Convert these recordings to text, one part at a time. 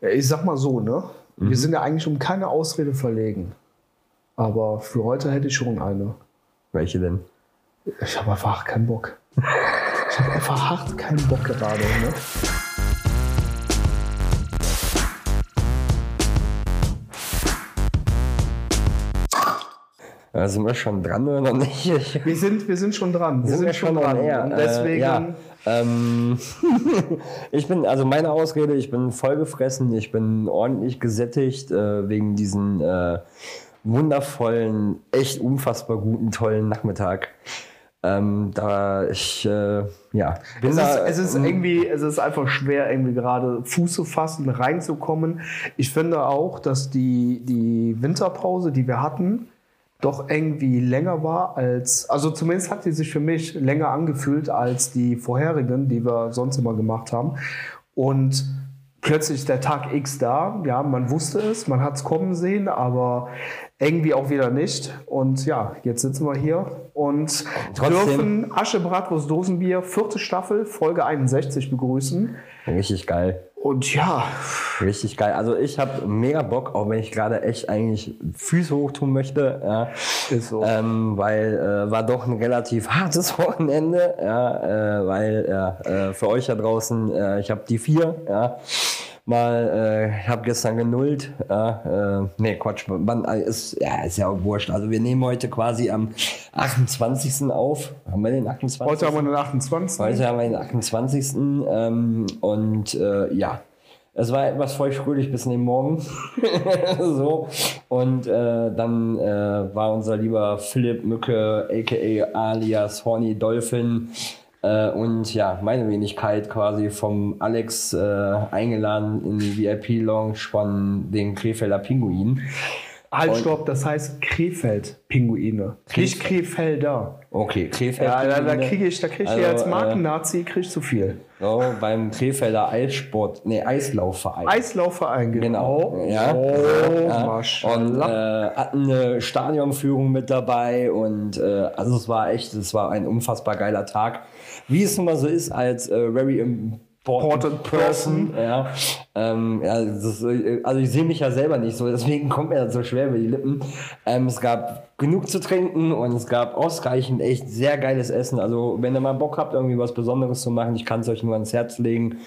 Ich sag mal so, ne? Wir sind ja eigentlich um keine Ausrede verlegen. Aber für heute hätte ich schon eine. Welche denn? Ich habe einfach keinen Bock. Ich habe einfach hart keinen Bock gerade. Ne? Da sind wir schon dran oder noch nicht? Wir sind, wir sind schon dran. Wir sind, schon dran. Und deswegen, Äh, ja. Ähm, ich bin, also meine Ausrede, ich bin vollgefressen, ich bin ordentlich gesättigt äh, wegen diesen äh, wundervollen, echt unfassbar guten, tollen Nachmittag. Ähm, da ich, äh, ja, es, da, ist, es ist ähm, irgendwie, es ist einfach schwer, irgendwie gerade Fuß zu fassen, reinzukommen. Ich finde auch, dass die, die Winterpause, die wir hatten, doch irgendwie länger war als, also zumindest hat die sich für mich länger angefühlt als die vorherigen, die wir sonst immer gemacht haben. Und plötzlich der Tag X da, ja, man wusste es, man hat es kommen sehen, aber irgendwie auch wieder nicht. Und ja, jetzt sitzen wir hier und Trotzdem- dürfen Asche Bratwurst Dosenbier, vierte Staffel, Folge 61 begrüßen. richtig geil. Und ja, Richtig geil. Also ich habe mega Bock, auch wenn ich gerade echt eigentlich Füße hoch tun möchte. Ja. Ist so. Ähm, weil äh, war doch ein relativ hartes Wochenende, ja, äh, weil ja, äh, für euch da draußen, äh, ich habe die vier, ja, mal, äh, ich habe gestern genullt, ja, äh, nee, Quatsch, wann, äh, ist, ja, ist ja auch wurscht. Also wir nehmen heute quasi am 28. auf. Haben wir den 28. heute haben wir den 28. Heute haben wir den 28. Ähm, und äh, ja, es war etwas feuchtfröhlich bis in den Morgen. so. Und äh, dann äh, war unser lieber Philipp Mücke, aka alias Horny Dolphin, äh, und ja, meine Wenigkeit quasi vom Alex äh, eingeladen in die VIP-Lounge von den Krefelder Pinguinen. Halt, stopp, das heißt Krefeld-Pinguine. Nicht Krefelder. Okay, Krefeld. Ja, da, da kriege ich, da krieg ich Also, als äh, Marken-Nazi krieg ich zu viel. So, beim Krefelder Eissport, nee, Eislaufverein. Eislaufverein, Genau. genau. Ja. Oh, Ja. Und äh, hatten eine Stadionführung mit dabei und äh, also es war echt, es war ein unfassbar geiler Tag. Wie es nun mal so ist als äh, very important person. Ja, ähm, ja ist, äh, also ich sehe mich ja selber nicht so, deswegen kommt mir das so schwer über die Lippen. Ähm, es gab genug zu trinken und es gab ausreichend echt sehr geiles Essen. Also wenn ihr mal Bock habt, irgendwie was Besonderes zu machen, ich kann es euch nur ans Herz legen.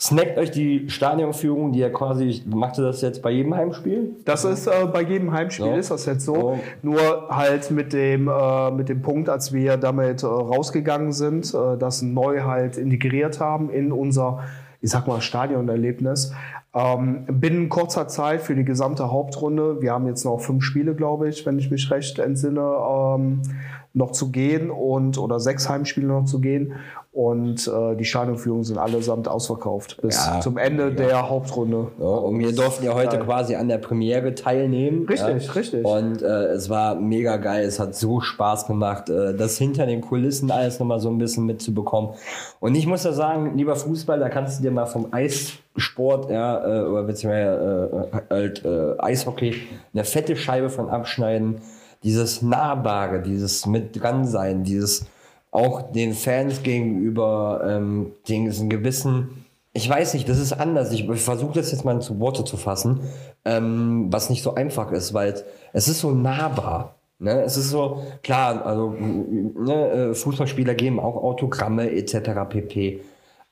Snackt euch die Stadionführung, die ja quasi, macht ihr das jetzt bei jedem Heimspiel? Das ist äh, bei jedem Heimspiel So. ist das jetzt so. So. Nur halt mit dem, äh, mit dem Punkt, als wir damit äh, rausgegangen sind, äh, das neu halt integriert haben in unser, ich sag mal, Stadionerlebnis. Ähm, binnen kurzer Zeit für die gesamte Hauptrunde, wir haben jetzt noch fünf Spiele, glaube ich, wenn ich mich recht entsinne, ähm, noch zu gehen und oder sechs Heimspiele noch zu gehen. Und äh, die Stadionführungen sind allesamt ausverkauft bis Ja, zum Ende der Hauptrunde. Ja, und wir durften ja heute Geil. quasi an der Premiere teilnehmen. Richtig, ja. richtig. Und äh, es war mega geil, es hat so Spaß gemacht, äh, das hinter den Kulissen alles nochmal so ein bisschen mitzubekommen. Und ich muss ja sagen, lieber Fußball, da kannst du dir mal vom Eissport, ja, äh, oder beziehungsweise äh, halt, äh, Eishockey, eine fette Scheibe von abschneiden. Dieses Nahbare, dieses mit dran sein, dieses auch den Fans gegenüber, ähm, diesen gewissen ich weiß nicht, das ist anders. Ich versuche das jetzt mal zu Worte zu fassen, ähm, was nicht so einfach ist, weil es ist so nahbar. Ne? Es ist so, klar, also ne, äh, Fußballspieler geben auch Autogramme etc. pp.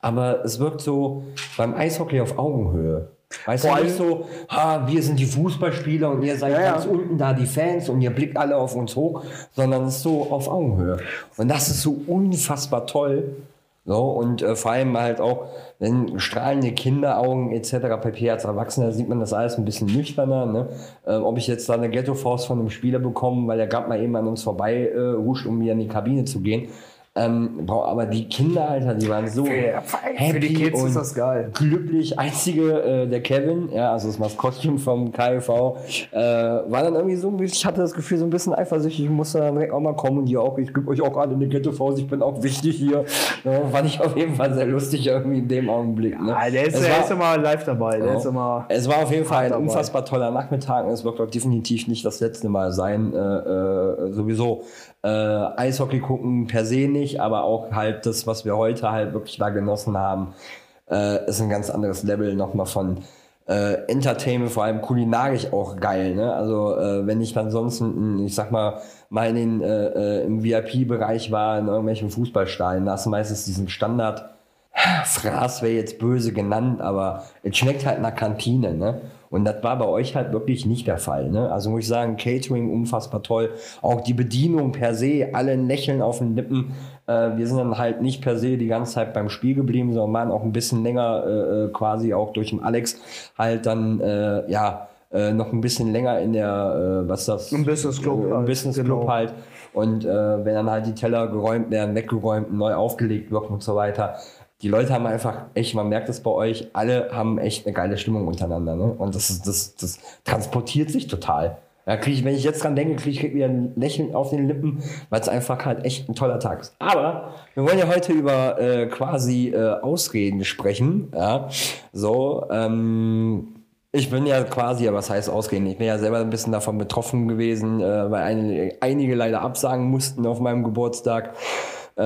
Aber es wirkt so beim Eishockey auf Augenhöhe. Weißt Vor du, nicht so, ha, wir sind die Fußballspieler und ihr seid Ja, ja. ganz unten da die Fans und ihr blickt alle auf uns hoch, sondern es ist so auf Augenhöhe. Und das ist so unfassbar toll. So, und äh, vor allem halt auch, wenn strahlende Kinderaugen etc. pp. als Erwachsener sieht man das alles ein bisschen nüchterner. Ne? Äh, ob ich jetzt da eine Ghetto-Faust von einem Spieler bekomme, weil er gerade mal eben an uns vorbei äh, huscht, um wieder in die Kabine zu gehen. Ähm, boah, aber die Kinder, Alter, die waren so happy für die Kids und ist das geil. glücklich. Einzige, äh, der Kevin, ja, also das Maskottchen vom KV, äh, war dann irgendwie so, ich hatte das Gefühl, so ein bisschen eifersüchtig, ich musste dann direkt auch mal kommen und ihr auch, ich gebe euch auch alle eine Ghetto-Faust, ich bin auch wichtig hier. Ja, fand ich auf jeden Fall sehr lustig irgendwie in dem Augenblick. Ne? Ah, der ist, war- ist immer live dabei. Der Ja. ist immer. es war auf jeden Fall ein dabei. unfassbar toller Nachmittag und es wird auch definitiv nicht das letzte Mal sein. Äh, äh, sowieso äh, Eishockey gucken per se nicht, aber auch halt das, was wir heute halt wirklich da genossen haben, äh, ist ein ganz anderes Level nochmal von äh, Entertainment, vor allem kulinarisch auch geil. Ne? Also äh, wenn ich dann sonst, ich sag mal, mal in den, äh, äh im VIP-Bereich war, in irgendwelchen Fußballstadien, da hast du meistens diesen Standard, Fraß wäre jetzt böse genannt, aber es schmeckt halt nach Kantine. Ne? Und das war bei euch halt wirklich nicht der Fall. Ne? Also muss ich sagen, Catering unfassbar toll. Auch die Bedienung per se, alle Lächeln auf den Lippen. Äh, wir sind dann halt nicht per se die ganze Zeit beim Spiel geblieben, sondern waren auch ein bisschen länger äh, äh quasi auch durch den Alex halt dann, äh, ja, äh, noch ein bisschen länger in der, äh, was ist das? Im Business Club. Im halt, Business Club genau. halt. Und wenn dann halt die Teller geräumt werden, weggeräumt, neu aufgelegt wird und so weiter, die Leute haben einfach echt, man merkt es bei euch, alle haben echt eine geile Stimmung untereinander. Ne? Und das, das, das transportiert sich total. Ja, krieg ich, wenn ich jetzt dran denke, kriege ich wieder ein Lächeln auf den Lippen, weil es einfach halt echt ein toller Tag ist. Aber wir wollen ja heute über äh, quasi äh, Ausreden sprechen. Ja, so, ähm, ich bin ja quasi, was heißt Ausreden? Ich bin ja selber ein bisschen davon betroffen gewesen, äh, weil einige, einige leider absagen mussten auf meinem Geburtstag äh,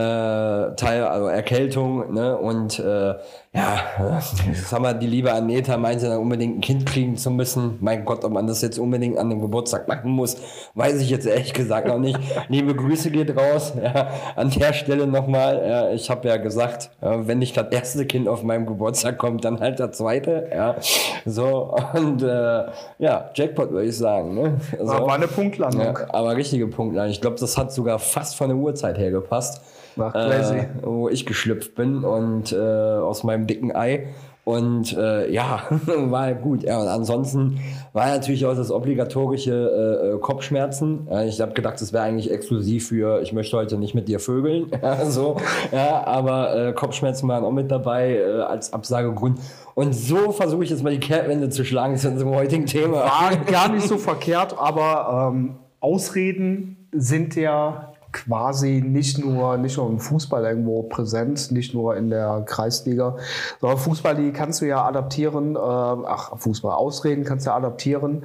Teil, also Erkältung, ne? Und äh, ja, sag mal, die liebe Aneta meinte dann unbedingt ein Kind kriegen zu müssen. Mein Gott, ob man das jetzt unbedingt an dem Geburtstag machen muss, weiß ich jetzt ehrlich gesagt noch nicht. liebe Grüße geht raus. Ja, an der Stelle nochmal. Ja, ich habe ja gesagt, ja, wenn nicht das erste Kind auf meinem Geburtstag kommt, dann halt das zweite. Ja, so und äh, ja, Jackpot würde ich sagen. Ne? So. War eine Punktlandung. Ja, aber richtige Punktlandung. Ich glaube, das hat sogar fast von der Uhrzeit her gepasst. Ach, crazy. Äh, wo ich geschlüpft bin und äh, aus meinem dicken Ei. Und äh, ja, war gut. Ja, und ansonsten war natürlich auch das obligatorische äh, äh Kopfschmerzen. Ja, ich habe gedacht, das wäre eigentlich exklusiv für, ich möchte heute nicht mit dir vögeln. Ja, so. ja, aber äh, Kopfschmerzen waren auch mit dabei äh, als Absagegrund. Und so versuche ich jetzt mal die Kehrtwende zu schlagen zu unserem heutigen Thema. War gar nicht so verkehrt, aber ähm, Ausreden sind ja quasi nicht nur, nicht nur im Fußball irgendwo präsent, nicht nur in der Kreisliga, sondern Fußball, die kannst du ja adaptieren, äh, ach, Fußball, Ausreden kannst du ja adaptieren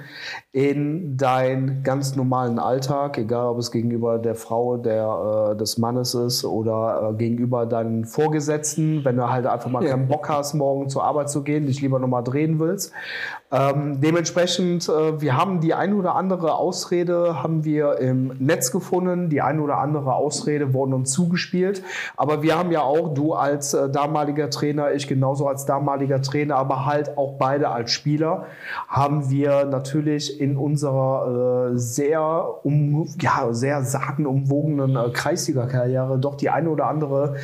in deinen ganz normalen Alltag, egal ob es gegenüber der Frau, der, äh, des Mannes ist oder äh, gegenüber deinen Vorgesetzten, wenn du halt einfach mal keinen Bock hast, morgen zur Arbeit zu gehen, dich lieber nochmal drehen willst. Ähm, dementsprechend, äh, wir haben die ein oder andere Ausrede haben wir im Netz gefunden, die ein oder andere Ausrede wurden uns zugespielt. Aber wir haben ja auch, du als äh, damaliger Trainer, ich genauso als damaliger Trainer, aber halt auch beide als Spieler, haben wir natürlich in unserer äh, sehr, um, ja, sehr sagenumwogenen äh, Kreisliga-Karriere doch die eine oder andere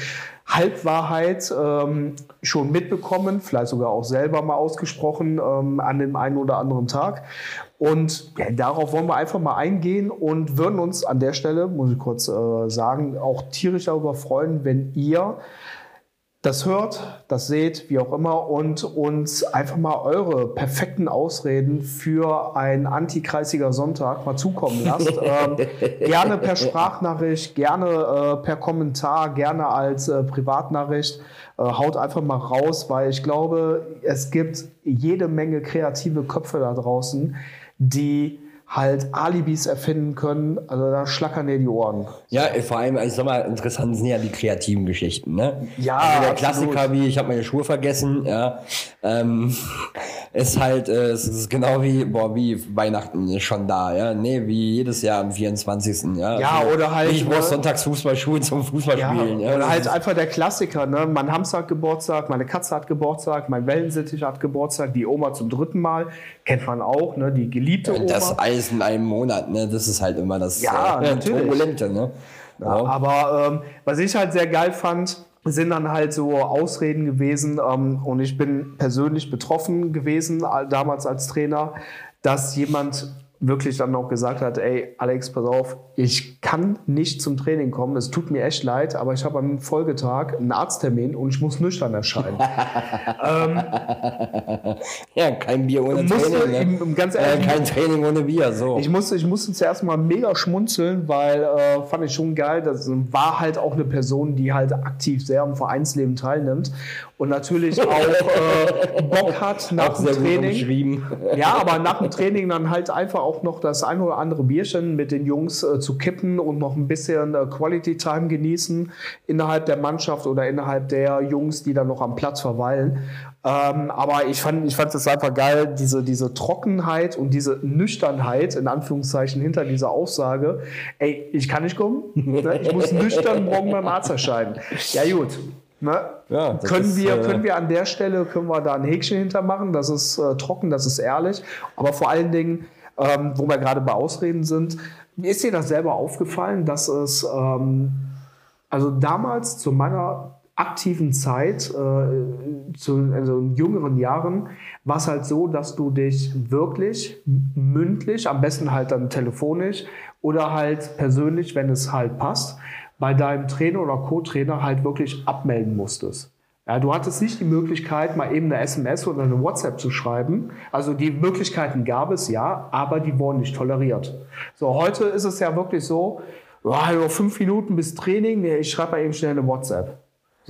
Halbwahrheit ähm, schon mitbekommen, vielleicht sogar auch selber mal ausgesprochen ähm, an dem einen oder anderen Tag. Und ja, darauf wollen wir einfach mal eingehen und würden uns an der Stelle, muss ich kurz äh, sagen, auch tierisch darüber freuen, wenn ihr das hört, das seht, wie auch immer, und uns einfach mal eure perfekten Ausreden für ein antikreisiger Sonntag mal zukommen lasst. ähm, gerne per Sprachnachricht, gerne äh, per Kommentar, gerne als äh, Privatnachricht. Äh, haut einfach mal raus, weil ich glaube, es gibt jede Menge kreative Köpfe da draußen, die halt Alibis erfinden können. Also da schlackern dir die Ohren. Ja, vor allem, ich sag mal, interessant sind ja die kreativen Geschichten. Ne? Ja, also der absolut. Klassiker wie ich habe meine Schuhe vergessen. Ja, ähm, ist halt, äh, es ist genau wie, boah, wie Weihnachten ist schon da. Ja, nee, wie jedes Jahr am 24. Ja, ja also, oder halt. Ich brauche ne? sonntags Fußballschuhe zum Fußballspielen. Ja, ja, oder halt einfach der Klassiker. Ne? Mein Hamster hat Geburtstag, meine Katze hat Geburtstag, mein Wellensittich hat Geburtstag, die Oma zum dritten Mal kennt man auch, ne? Die geliebte Oma. Das alles in einem Monat, ne? Das ist halt immer das ja, äh, Turbulente, ne? Ja, aber ähm, was ich halt sehr geil fand, sind dann halt so Ausreden gewesen ähm, und ich bin persönlich betroffen gewesen, damals als Trainer, dass jemand wirklich dann auch gesagt hat, ey, Alex, pass auf, ich kann nicht zum Training kommen, es tut mir echt leid, aber ich habe am Folgetag einen Arzttermin und ich muss nüchtern erscheinen. ähm, ja, kein Bier ohne Training. Ne? Ihm, ganz ehrlich, äh, kein Training ohne Bier, so. Ich musste, ich musste zuerst mal mega schmunzeln, weil äh, fand ich schon geil, das war halt auch eine Person, die halt aktiv sehr am Vereinsleben teilnimmt und natürlich auch äh, Bock hat nach dem Training. Ja, aber nach dem Training dann halt einfach auch noch das ein oder andere Bierchen mit den Jungs äh, zu kippen und noch ein bisschen äh, Quality Time genießen innerhalb der Mannschaft oder innerhalb der Jungs, die dann noch am Platz verweilen. Ähm, aber ich fand, ich fand es einfach geil, diese, diese Trockenheit und diese Nüchternheit, in Anführungszeichen, hinter dieser Aussage. Ey, ich kann nicht kommen. Ne? Ich muss nüchtern morgen beim Arzt erscheinen. Ja, gut. Ne? Ja, können, ist, wir, äh können wir an der Stelle, können wir da ein Häkchen hintermachen. Das ist äh, trocken, das ist ehrlich. Aber vor allen Dingen, ähm, wo wir gerade bei Ausreden sind, ist dir das selber aufgefallen, dass es, ähm, also damals zu meiner aktiven Zeit, äh, zu, also in jüngeren Jahren, war es halt so, dass du dich wirklich mündlich, am besten halt dann telefonisch oder halt persönlich, wenn es halt passt, bei deinem Trainer oder Co-Trainer halt wirklich abmelden musstest. Ja, du hattest nicht die Möglichkeit, mal eben eine SMS oder eine WhatsApp zu schreiben. Also die Möglichkeiten gab es ja, aber die wurden nicht toleriert. So, heute ist es ja wirklich so, oh, nur fünf Minuten bis Training, ich schreibe mal eben schnell eine WhatsApp.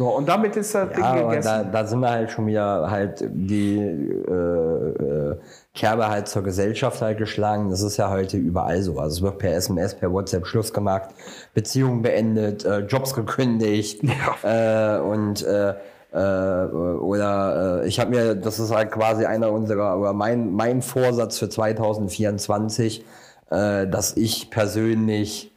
So, und damit ist das ja, Ding gegessen. Da, da, sind wir halt schon wieder halt die äh, äh, Kerbe halt zur Gesellschaft halt geschlagen. Das ist ja heute überall so. Also es wird per SMS, per WhatsApp Schluss gemacht, Beziehungen beendet, äh, Jobs gekündigt ja. äh, und äh, oder ich habe mir, das ist halt quasi einer unserer, oder mein, mein Vorsatz für 2024, äh, dass ich persönlich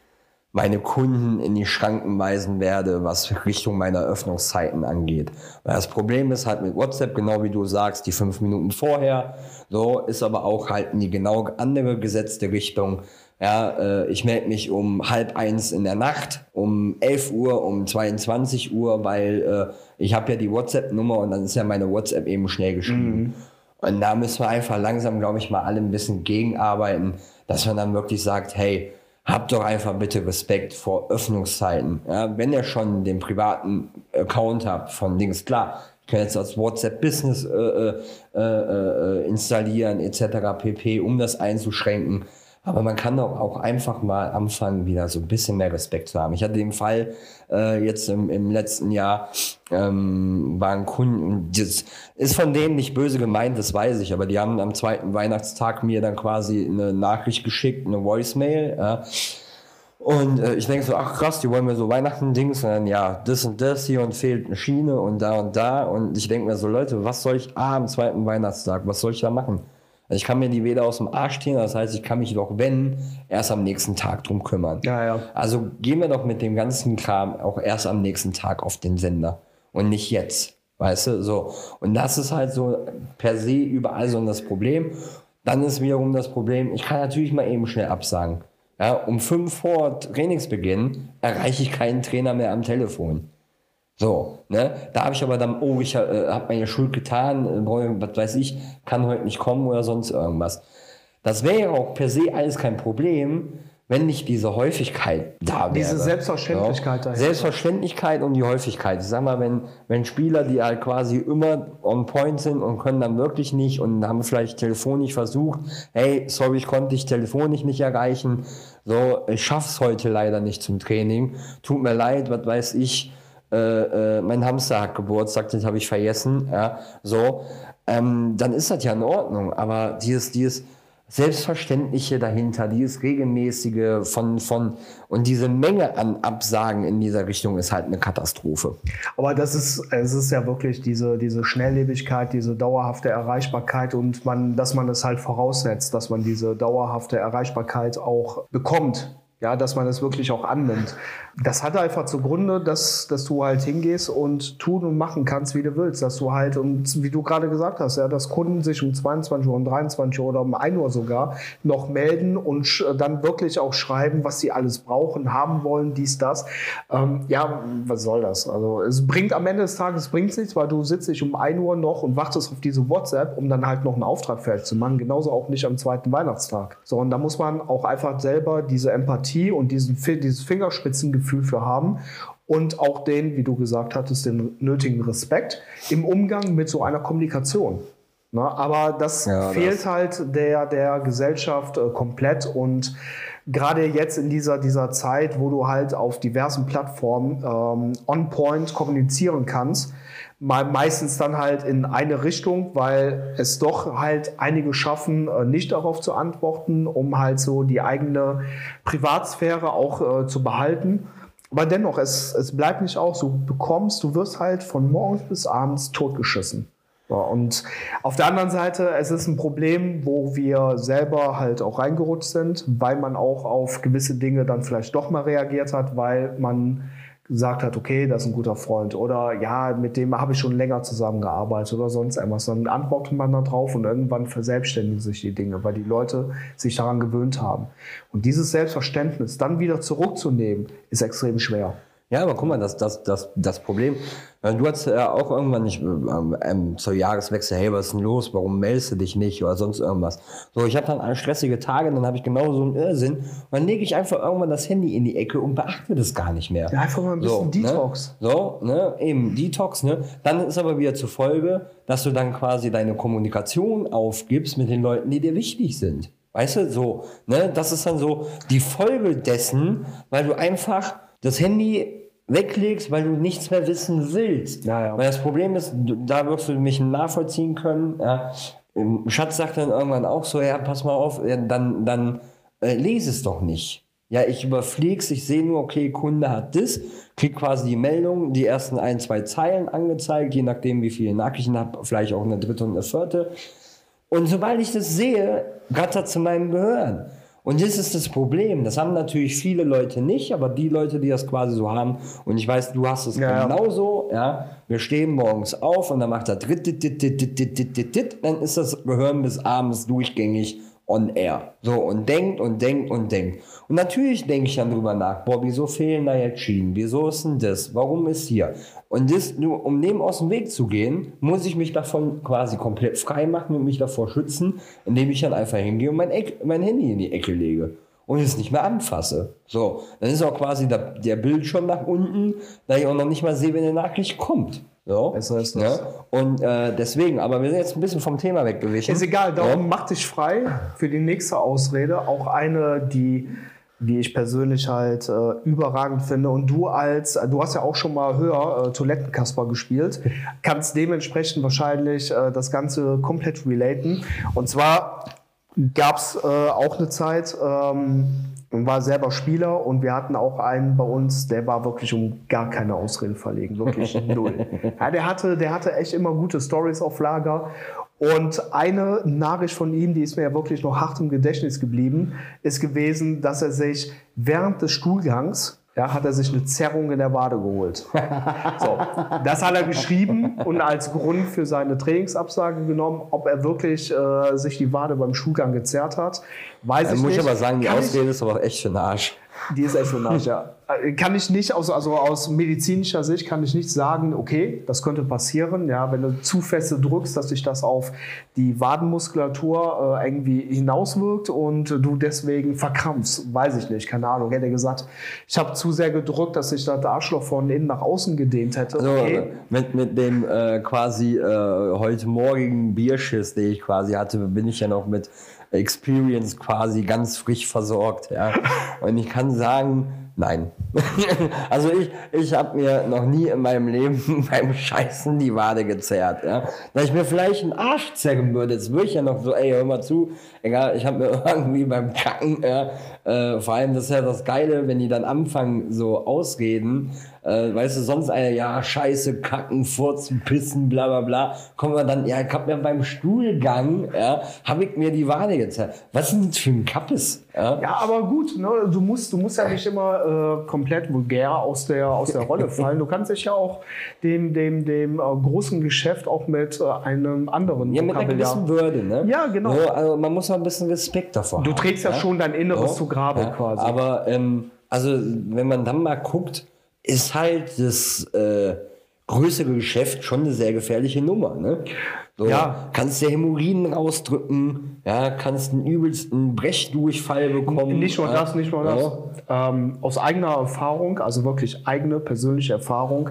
meine Kunden in die Schranken weisen werde, was Richtung meiner Öffnungszeiten angeht. Weil das Problem ist halt mit WhatsApp, genau wie du sagst, die fünf Minuten vorher, so ist aber auch halt in die genau andere gesetzte Richtung. Ja, äh, ich melde mich um halb eins in der Nacht, um 11 Uhr, um 22 Uhr, weil äh, ich habe ja die WhatsApp-Nummer und dann ist ja meine WhatsApp eben schnell geschrieben. Mhm. Und da müssen wir einfach langsam, glaube ich, mal alle ein bisschen gegenarbeiten, dass man dann wirklich sagt, hey, habt doch einfach bitte Respekt vor Öffnungszeiten. Ja, wenn ihr schon den privaten Account habt von Dings, klar, ich kann jetzt als WhatsApp Business äh, äh, äh, äh installieren etc. pp, um das einzuschränken. Aber man kann doch auch einfach mal anfangen, wieder so ein bisschen mehr Respekt zu haben. Ich hatte den Fall äh, jetzt im, im letzten Jahr, ähm, waren Kunden, das ist von denen nicht böse gemeint, das weiß ich, aber die haben am zweiten Weihnachtstag mir dann quasi eine Nachricht geschickt, eine Voicemail. Ja. Und äh, ich denke so, ach krass, die wollen mir so Weihnachten-Dings und dann ja, das und das hier und fehlt eine Schiene und da und da. Und ich denke mir so, Leute, was soll ich ah, am zweiten Weihnachtstag, was soll ich da machen? Also ich kann mir die weder aus dem Arsch ziehen, das heißt, ich kann mich doch, wenn, erst am nächsten Tag drum kümmern. Ja, ja. Also gehen wir doch mit dem ganzen Kram auch erst am nächsten Tag auf den Sender und nicht jetzt. Weißt du, so. Und das ist halt so per se überall so das Problem. Dann ist wiederum das Problem, ich kann natürlich mal eben schnell absagen. Ja, um fünf vor Trainingsbeginn erreiche ich keinen Trainer mehr am Telefon. So, ne? Da habe ich aber dann, oh, ich äh, habe meine Schuld getan, äh, was weiß ich, kann heute nicht kommen oder sonst irgendwas. Das wäre ja auch per se alles kein Problem, wenn nicht diese Häufigkeit da wäre. Diese Selbstverständlichkeit so. dahinter. Selbstverständlichkeit und die Häufigkeit. Ich sag mal, wenn, wenn Spieler, die halt quasi immer on point sind und können dann wirklich nicht und haben vielleicht telefonisch versucht, hey, sorry, ich konnte dich telefonisch nicht erreichen, so, ich schaff's heute leider nicht zum Training, tut mir leid, was weiß ich, äh, äh, mein Hamster hat Geburtstag, das habe ich vergessen, ja, so, ähm, dann ist das ja in Ordnung. Aber dieses, dieses Selbstverständliche dahinter, dieses regelmäßige von, von und diese Menge an Absagen in dieser Richtung ist halt eine Katastrophe. Aber das ist, es ist ja wirklich diese, diese Schnelllebigkeit, diese dauerhafte Erreichbarkeit und man, dass man es halt voraussetzt, dass man diese dauerhafte Erreichbarkeit auch bekommt ja, dass man es wirklich auch annimmt. Das hat einfach zugrunde, dass, dass du halt hingehst und tun und machen kannst, wie du willst. Dass du halt, und wie du gerade gesagt hast, ja, dass Kunden sich um 22 Uhr, um 23 Uhr oder um 1 Uhr sogar noch melden und dann wirklich auch schreiben, was sie alles brauchen, haben wollen, dies, das. Ähm, ja, was soll das? Also es bringt am Ende des Tages bringt nichts, weil du sitzt dich um 1 Uhr noch und wartest auf diese WhatsApp, um dann halt noch einen Auftrag fertig zu machen. Genauso auch nicht am zweiten Weihnachtstag. So, und da muss man auch einfach selber diese Empathie Empathie und diesen, dieses Fingerspitzengefühl für haben und auch den, wie du gesagt hattest, den nötigen Respekt im Umgang mit so einer Kommunikation. Na, aber das ja, fehlt das. halt der, der Gesellschaft äh, komplett und gerade jetzt in dieser, dieser Zeit, wo du halt auf diversen Plattformen ähm, on-point kommunizieren kannst, mal meistens dann halt in eine Richtung, weil es doch halt einige schaffen, äh, nicht darauf zu antworten, um halt so die eigene Privatsphäre auch äh, zu behalten. Aber dennoch, es, es bleibt nicht aus. Du bekommst, du wirst halt von morgens bis abends totgeschissen. Ja, und auf der anderen Seite, es ist ein Problem, wo wir selber halt auch reingerutscht sind, weil man auch auf gewisse Dinge dann vielleicht doch mal reagiert hat, weil man gesagt hat, okay, das ist ein guter Freund oder ja, mit dem habe ich schon länger zusammengearbeitet oder sonst irgendwas. Dann antwortet man da drauf und irgendwann verselbstständigen sich die Dinge, weil die Leute sich daran gewöhnt haben. Und dieses Selbstverständnis dann wieder zurückzunehmen, ist extrem schwer. Ja, aber guck mal, das, das, das, das Problem, äh, du hast ja auch irgendwann nicht ähm, ähm, zur Jahreswechsel, hey, was ist denn los, warum meldest du dich nicht oder sonst irgendwas. So, ich habe dann stressige Tage, dann habe ich genau so einen Irrsinn und dann lege ich einfach irgendwann das Handy in die Ecke und beachte das gar nicht mehr. Ja, einfach mal ein bisschen so, Detox. Ne? So, ne, eben Detox, ne. Dann ist aber wieder zur Folge, dass du dann quasi deine Kommunikation aufgibst mit den Leuten, die dir wichtig sind. Weißt du, so, ne, das ist dann so die Folge dessen, weil du einfach das Handy weglegst, weil du nichts mehr wissen willst. Ja, ja. Weil das Problem ist, da wirst du mich nachvollziehen können. Ja. Schatz sagt dann irgendwann auch so, ja, pass mal auf, ja, dann, dann äh, lese es doch nicht. Ja, ich überflieg's, ich sehe nur, okay, Kunde hat das, krieg quasi die Meldung, die ersten ein, zwei Zeilen angezeigt, je nachdem, wie viele Nachrichten habe, vielleicht auch eine dritte und eine vierte. Und sobald ich das sehe, gattert zu meinem Gehirn. Und das ist das Problem. Das haben natürlich viele Leute nicht, aber die Leute, die das quasi so haben, und ich weiß, du hast es ja, genauso, ja. Wir stehen morgens auf und dann macht er dritt, dit, dit, dit, dit, dit, dit, dit, dann ist das Gehirn bis abends durchgängig on air. So, und denkt und denkt und denkt. Und natürlich denke ich dann drüber nach, boah, wieso fehlen da jetzt Schienen? Wieso ist denn das? Warum ist hier? Und das, nur um dem aus dem Weg zu gehen, muss ich mich davon quasi komplett frei machen und mich davor schützen, indem ich dann einfach hingehe und mein, Eck, mein Handy in die Ecke lege und es nicht mehr anfasse. So, dann ist auch quasi der, der Bildschirm nach unten, da ich auch noch nicht mal sehe, wenn eine Nachricht kommt. So. Besser ist das. Ja? Und äh, deswegen, aber wir sind jetzt ein bisschen vom Thema weggewichen. Ist egal, darum ja? mach dich frei für die nächste Ausrede. Auch eine, die, die ich persönlich halt äh, überragend finde. Und du als, du hast ja auch schon mal höher äh, Toilettenkasper gespielt, kannst dementsprechend wahrscheinlich äh, das Ganze komplett relaten. Und zwar gab es äh, auch eine Zeit, ähm, war selber Spieler und wir hatten auch einen bei uns, der war wirklich um gar keine Ausrede verlegen, wirklich null. Ja, der hatte, der hatte echt immer gute Stories auf Lager und eine Nachricht von ihm, die ist mir ja wirklich noch hart im Gedächtnis geblieben, ist gewesen, dass er sich während des Stuhlgangs ja, hat er sich eine Zerrung in der Wade geholt. so, das hat er geschrieben und als Grund für seine Trainingsabsage genommen. Ob er wirklich äh, sich die Wade beim Stuhlgang gezerrt hat, weiß ja, ich muss nicht. Ich aber sagen, die Kann Ausrede ich, ist aber echt für den Arsch. Die ist echt für den Arsch, ja. Kann ich nicht, aus, also aus medizinischer Sicht kann ich nicht sagen, okay, das könnte passieren, ja, wenn du zu feste drückst, dass sich das auf die Wadenmuskulatur äh, irgendwie hinauswirkt und du deswegen verkrampfst. Weiß ich nicht, keine Ahnung. Hätte gesagt, ich habe zu sehr gedrückt, dass sich das Arschloch von innen nach außen gedehnt hätte. Also okay. mit, mit dem äh, quasi äh, heute morgigen Bierschiss, den ich quasi hatte, bin ich ja noch mit Experience quasi ganz frisch versorgt. Ja. Und ich kann sagen, nein. also ich, ich habe mir noch nie in meinem Leben beim Scheißen die Wade gezerrt. Ja. Da ich mir vielleicht einen Arsch zerren würde, jetzt würde ich ja noch so, ey, hör mal zu, egal, ich habe mir irgendwie beim Kacken, ja, äh, vor allem das ist ja das Geile, wenn die dann anfangen so ausreden, äh, weißt du, sonst einer, ja, scheiße, kacken, furzen, pissen, bla bla bla, kommen wir dann, ja, ich hab mir beim Stuhlgang, ja, habe ich mir die Wade gezerrt. Was ist denn das für ein Kappes? Ja, ja aber gut, ne, du, musst, du musst ja nicht immer äh, komplett vulgär aus der, aus der Rolle fallen. Du kannst dich ja auch dem, dem, dem äh, großen Geschäft auch mit äh, einem anderen Ja, mit einer gewissen Würde, ne? Ja, genau. So, also man muss auch ein bisschen Respekt davor du haben. Du trägst ja, ja, schon dein Inneres so, zu Grabe ja, quasi. Aber ähm, also wenn man dann mal guckt, ist halt das äh, größere Geschäft schon eine sehr gefährliche Nummer. Ne? So, ja. Kannst dir Hämorrhoiden rausdrücken, ja, kannst einen übelsten Brechdurchfall bekommen. Nicht nur ja. das, nicht nur das. Ähm, aus eigener Erfahrung, also wirklich eigene persönliche Erfahrung,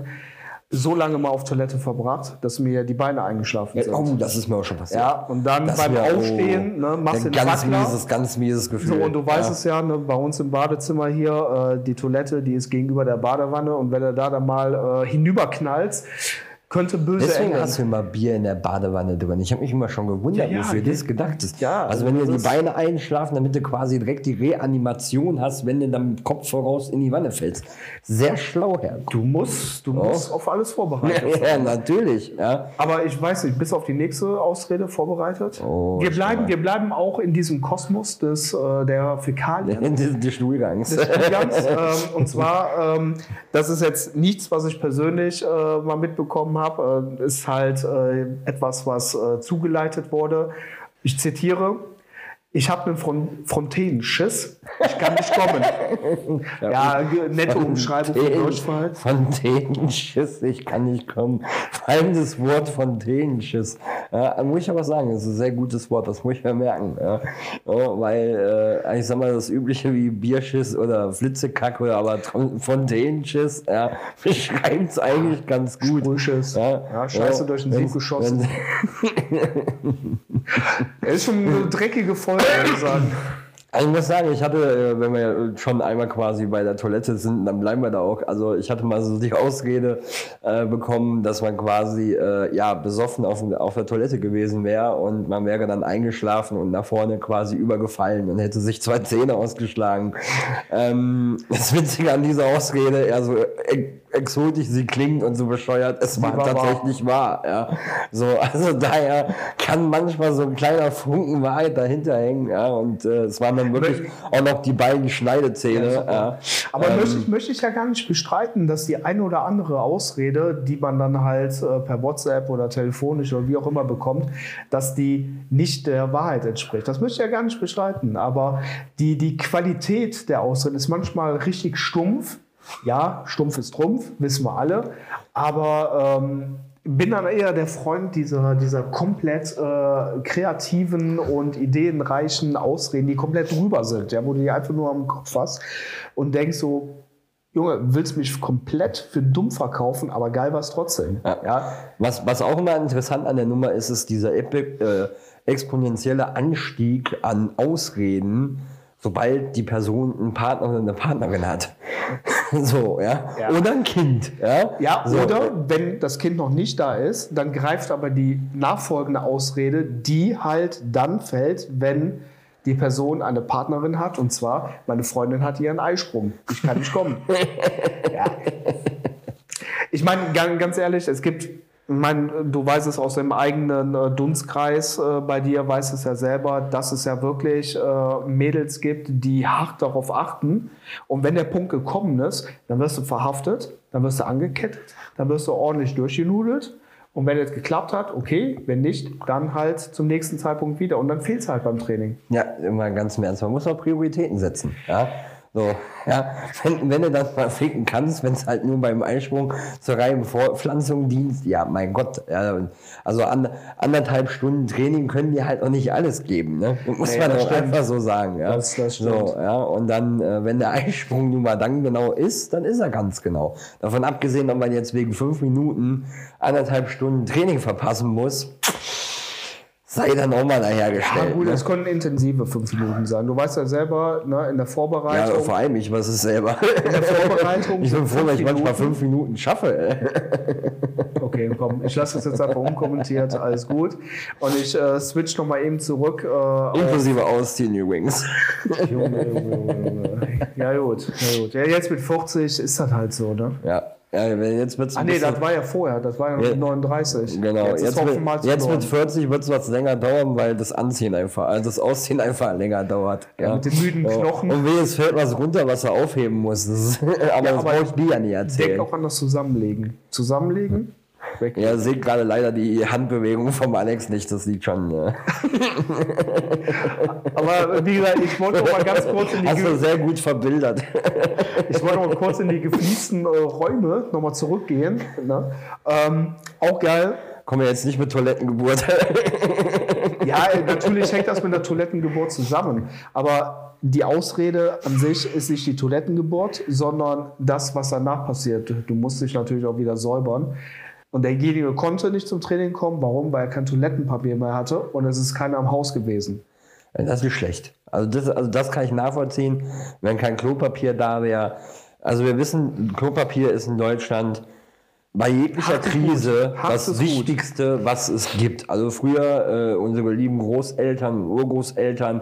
so lange mal auf Toilette verbracht, dass mir die Beine eingeschlafen sind. Oh, das ist mir auch schon passiert. Ja, und dann Das beim oh, Aufstehen ne, machst du den ganz Wackler. mieses, ganz mieses Gefühl. So, und du weißt ja. es ja, ne, bei uns im Badezimmer hier, äh, die Toilette, die ist gegenüber der Badewanne und wenn du da dann mal äh, hinüberknallst, könnte böse Deswegen enden. hast du immer Bier in der Badewanne drin. Ich habe mich immer schon gewundert, Ja, ja, wofür ja. das gedacht ist. Ja, also wenn dir das die Beine einschlafen, damit du quasi direkt die Reanimation hast, wenn du dann mit Kopf voraus in die Wanne fällst. Sehr schlau, Herr. Du musst, du musst auf alles vorbereitet sein. Ja, natürlich. Aber ich weiß nicht, bis auf die nächste Ausrede vorbereitet. Oh, wir, bleiben, wir bleiben auch in diesem Kosmos des, äh, der Fäkalien. des, des Stuhlgangs. des Studiums. ähm, und zwar, ähm, das ist jetzt nichts, was ich persönlich äh, mal mitbekommen habe. Äh, ist halt äh, etwas, was äh, zugeleitet wurde. Ich zitiere. Ich habe einen Fron Fontänenschiss. Ich kann nicht kommen. ja, nette Umschreibung für Durchfall. Fontänenschiss, ich kann nicht kommen. Vor allem das Wort Fontänenschiss. Ja, muss ich aber sagen, das ist ein sehr gutes Wort, das muss ich mir merken. Ja. Ja, weil, äh, ich sag mal, das Übliche wie Bierschiss oder Flitzekack oder aber Fontänenschiss, ja, beschreibt es eigentlich ganz gut. Sprühschiss. Ja, Scheiße durch den Sieg geschossen. Es ist schon eine dreckige Folge, würde ich sagen. Also ich muss sagen, ich hatte, äh, wenn wir schon einmal quasi bei der Toilette sind, dann bleiben wir da auch. Also ich hatte mal so die Ausrede äh, bekommen, dass man quasi äh, ja besoffen auf, auf der Toilette gewesen wäre und man wäre dann eingeschlafen und nach vorne quasi übergefallen und hätte sich zwei Zähne ausgeschlagen. Ähm, das Witzige an dieser Ausrede, ja so e exotisch sie klingt und so bescheuert, es war, tatsächlich wahr. Ja. So, also daher kann manchmal so ein kleiner Funken Wahrheit dahinter hängen. Ja, und äh, es waren dann wirklich auch noch die beiden Schneidezähne. Ja, Aber Ähm, möchte, ich, möchte ich ja gar nicht bestreiten, dass die eine oder andere Ausrede, die man dann halt äh, per WhatsApp oder telefonisch oder wie auch immer bekommt, dass die nicht der Wahrheit entspricht. Das möchte ich ja gar nicht bestreiten. Aber die, die Qualität der Ausrede ist manchmal richtig stumpf. Ja, stumpf ist Trumpf, wissen wir alle. Aber ähm, bin dann eher der Freund dieser, dieser komplett äh, kreativen und ideenreichen Ausreden, die komplett drüber sind, ja, wo du die einfach nur am Kopf hast und denkst so, Junge, willst mich komplett für dumm verkaufen, aber geil war es trotzdem. Ja. Was, was auch immer interessant an der Nummer ist, ist dieser epi äh, exponentielle Anstieg an Ausreden, sobald die Person einen Partner oder eine Partnerin hat. so, ja? Ja. Oder ein Kind. Ja, Ja, so. oder wenn das Kind noch nicht da ist, dann greift aber die nachfolgende Ausrede, die halt dann fällt, wenn die Person eine Partnerin hat. Und zwar, meine Freundin hat ihren Eisprung. Ich kann nicht kommen. ja. Ich meine, ganz, ganz ehrlich, es gibt, ich meine, du weißt es aus dem eigenen äh, Dunstkreis, äh, bei dir weißt es ja selber, dass es ja wirklich äh, Mädels gibt, die hart darauf achten. Und wenn der Punkt gekommen ist, dann wirst du verhaftet, dann wirst du angekettet, dann wirst du ordentlich durchgenudelt. Und wenn es geklappt hat, okay, wenn nicht, dann halt zum nächsten Zeitpunkt wieder. Und dann fehlt es halt beim Training. Ja, immer ganz im Ernst. Man muss auch Prioritäten setzen. Ja, so, ja. Wenn, wenn du das mal ficken kannst, wenn es halt nur beim Einsprung zur reinen Fortpflanzung dient, ja, mein Gott. Ja, also an, anderthalb Stunden Training können die halt auch nicht alles geben. Ne? Muss Nee, man das einfach so sagen. Ja? Das- das stimmt. So, ja. Und dann, äh, wenn der Eisprung nun mal dann genau ist, dann ist er ganz genau. Davon abgesehen, ob man jetzt wegen fünf Minuten anderthalb Stunden Training verpassen muss, sei dann auch mal Ja, dahergestellt. gut, ne? es können intensive fünf Minuten sein. Du weißt ja selber, ne, in der Ja, Vorbereitung. vor allem ich weiß es selber. in der Vorbereitung Ich bin froh, wenn ich fünf manchmal Minuten. fünf Minuten schaffe. Okay, komm, ich lasse das jetzt einfach unkommentiert, alles gut. Und ich äh, switch nochmal eben zurück. Äh, Inklusive Ausziehen übrigens. Junge, Junge, Junge, Junge. Ja gut, ja gut. Ja, jetzt mit 40 ist das halt so, ne? Ja. Ja jetzt wird's Ah nee, das war ja vorher, das war ja noch Ja. mit 39. Genau, jetzt, jetzt, mit, jetzt mit verloren. 40 wird es was länger dauern, weil das Anziehen einfach, also das Ausziehen einfach länger dauert. Ja, mit den müden Knochen. Und weh, es fällt was runter, was er aufheben muss. Aber das aber brauche ich dir ja nicht Denk erzählen. auch an das Zusammenlegen. Zusammenlegen, weg. Ja, seht gerade leider die Handbewegung vom Alex nicht, das liegt schon. Ne? Aber wie gesagt, ich wollte noch mal ganz kurz in die, Hast du sehr gut verbildert. ich wollte noch mal kurz in die gefliesten äh, Räume nochmal zurückgehen. Ne? Ähm, auch geil. Kommen wir jetzt nicht mit Toilettengeburt. Ja, Ja, natürlich hängt das mit der Toilettengeburt zusammen. Aber die Ausrede an sich ist nicht die Toilettengeburt, sondern das, was danach passiert. Du musst dich natürlich auch wieder säubern. Und derjenige konnte nicht zum Training kommen. Warum? Weil er kein Toilettenpapier mehr hatte und es ist keiner im Haus gewesen. Das ist schlecht. Also das, also das kann ich nachvollziehen, wenn kein Klopapier da wäre. Also wir wissen, Klopapier ist in Deutschland bei jeglicher ist Krise das ist gut. Wichtigste, was es gibt. Also früher äh, unsere lieben Großeltern, Urgroßeltern,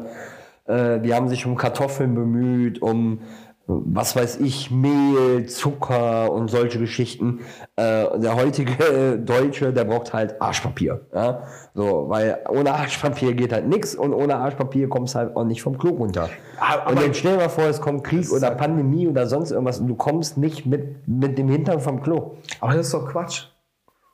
äh, die haben sich um Kartoffeln bemüht, um was weiß ich, Mehl, Zucker und solche Geschichten. Äh, der heutige äh, Deutsche, der braucht halt Arschpapier. Ja? So, weil ohne Arschpapier geht halt nichts und ohne Arschpapier kommst halt auch nicht vom Klo runter. Aber- und dann stell dir mal vor, es kommt Krieg oder Pandemie oder sonst irgendwas und du kommst nicht mit, mit dem Hintern vom Klo. Aber das ist doch Quatsch.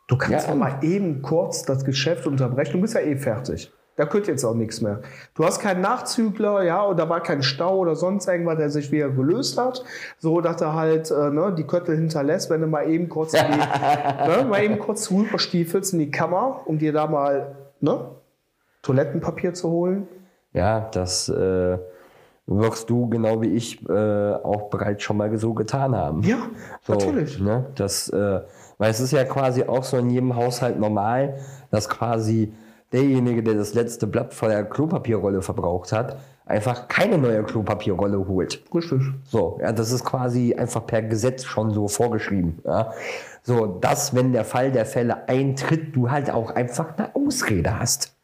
Du kannst Ja. doch mal eben kurz das Geschäft unterbrechen. Du bist ja eh fertig. Da könnte jetzt auch nichts mehr. Du hast keinen Nachzügler, ja, und da war kein Stau oder sonst irgendwas, der sich wieder gelöst hat. So, dass er halt äh, ne, die Köttel hinterlässt, wenn du mal eben kurz, die, ne, mal eben kurz rüberstiefelst in die Kammer, um dir da mal ne, Toilettenpapier zu holen. Ja, das äh, wirst du genau wie ich äh, auch bereits schon mal so getan haben. Ja, So, natürlich. Ne? Das, äh, weil es ist ja quasi auch so in jedem Haushalt normal, dass quasi derjenige, der das letzte Blatt von der Klopapierrolle verbraucht hat, einfach keine neue Klopapierrolle holt. Richtig. So, ja, das ist quasi einfach per Gesetz schon so vorgeschrieben. Ja. So, dass, wenn der Fall der Fälle eintritt, du halt auch einfach eine Ausrede hast.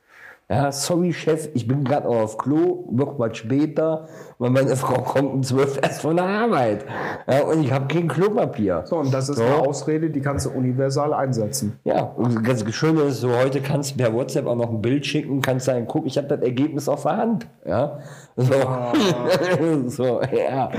Ja, sorry, Chef, ich bin gerade auf Klo, noch mal später, weil meine Frau kommt um 12 erst von der Arbeit. Ja, und ich habe kein Klopapier. So, und das ist So. eine Ausrede, die kannst du universal einsetzen. Ja, und das Schöne ist, so heute kannst du per WhatsApp auch noch ein Bild schicken, kannst sagen, guck, ich habe das Ergebnis auf der Hand. Ja, so, so ja.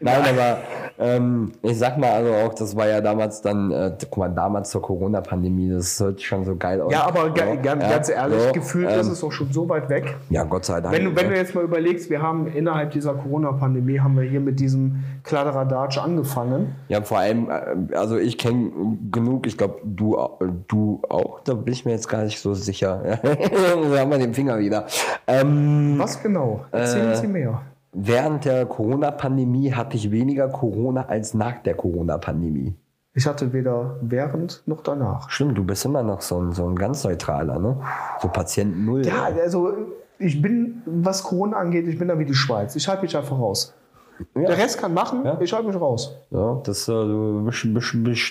Nein, aber ähm, ich sag mal, also auch, das war ja damals dann, äh, guck mal, damals zur Corona-Pandemie, das hört schon so geil aus. Ja, aber ga, Ja, ga, ja, ganz ehrlich, so, gefühlt ähm, ist es auch schon so weit weg. Ja, Gott sei Dank. Wenn du, wenn du jetzt mal überlegst, wir haben innerhalb dieser Corona-Pandemie haben wir hier mit diesem Kladderadatsch angefangen. Ja, vor allem, äh, also ich kenne genug, ich glaube, du, du auch, da bin ich mir jetzt gar nicht so sicher. da haben wir den Finger wieder. Ähm, Was genau? Erzählen Äh, Sie mehr. Während der Corona-Pandemie hatte ich weniger Corona als nach der Corona-Pandemie. Ich hatte weder während noch danach. Stimmt, du bist immer noch so ein, so ein ganz neutraler, ne? So Patient Null. Ja, also ich bin, was Corona angeht, ich bin da wie die Schweiz. Ich halte mich einfach raus. Ja. Der Rest kann machen, Ja. ich halte mich raus. Ja, das äh,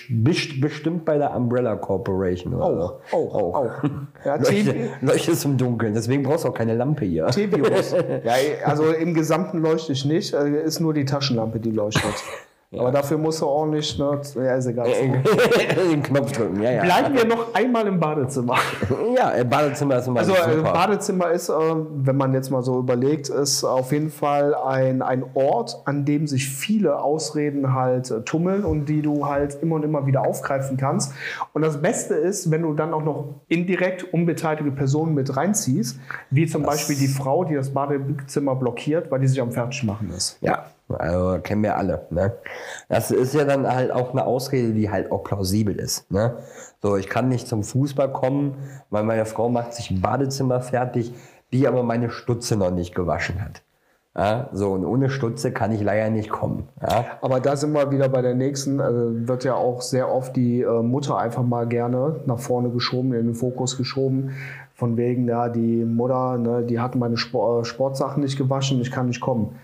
bist, bestimmt bei der Umbrella Corporation. Oder Auch, so. auch, auch. Ja, Leuchte, T- leuchtest im Dunkeln, deswegen brauchst du auch keine Lampe hier. T-Virus. ja, also im Gesamten leuchte ich nicht. äh, Ist nur die Taschenlampe, die leuchtet. Aber dafür musst du ordentlich, ne? Ja, ist egal. Den Knopf drücken, ja, ja. Bleiben wir noch einmal im Badezimmer. Ja, äh, Badezimmer ist immer Also äh, super. Badezimmer ist, äh, wenn man jetzt mal so überlegt, ist auf jeden Fall ein, ein Ort, an dem sich viele Ausreden halt äh, tummeln und die du halt immer und immer wieder aufgreifen kannst. Und das Beste ist, wenn du dann auch noch indirekt unbeteiligte Personen mit reinziehst, wie zum Beispiel die Frau, die das Badezimmer blockiert, weil die sich am Fertigmachen ist. Ja, also kennen wir alle. Ne? Das ist ja dann halt auch eine Ausrede, die halt auch plausibel ist. Ne? So, ich kann nicht zum Fußball kommen, weil meine Frau macht sich ein Badezimmer fertig, die aber meine Stutze noch nicht gewaschen hat. Ja, so, und ohne Stutze kann ich leider nicht kommen. Ja? Aber da sind wir wieder bei der nächsten. Also wird ja auch sehr oft die äh, Mutter einfach mal gerne nach vorne geschoben, in den Fokus geschoben. Von wegen, ja, die Mutter, ne, die hat meine Sport, Sportsachen nicht gewaschen, ich kann nicht kommen.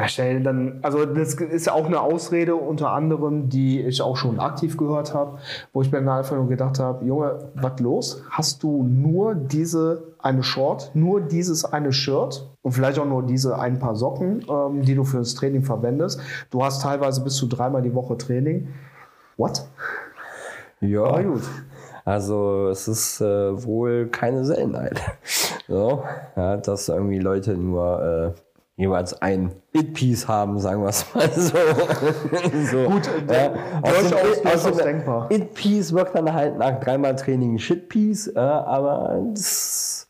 Ja, stell dann, also das ist ja auch eine Ausrede unter anderem, die ich auch schon aktiv gehört habe, wo ich mir dann einfach nur gedacht habe, Junge, was los? Hast du nur diese eine Short, nur dieses eine Shirt und vielleicht auch nur diese ein paar Socken, ähm, die du fürs Training verwendest? Du hast teilweise bis zu dreimal die Woche Training. What? Ja, Aber gut. Also es ist äh, wohl keine Seltenheit, so, ja, dass irgendwie Leute nur äh, jeweils ein It-Piece haben, sagen wir es mal so. so. Gut, äh, durchaus- durchaus dem denkbar. It-Piece wirkt dann halt nach dreimal Training Shit-Piece, äh, aber das,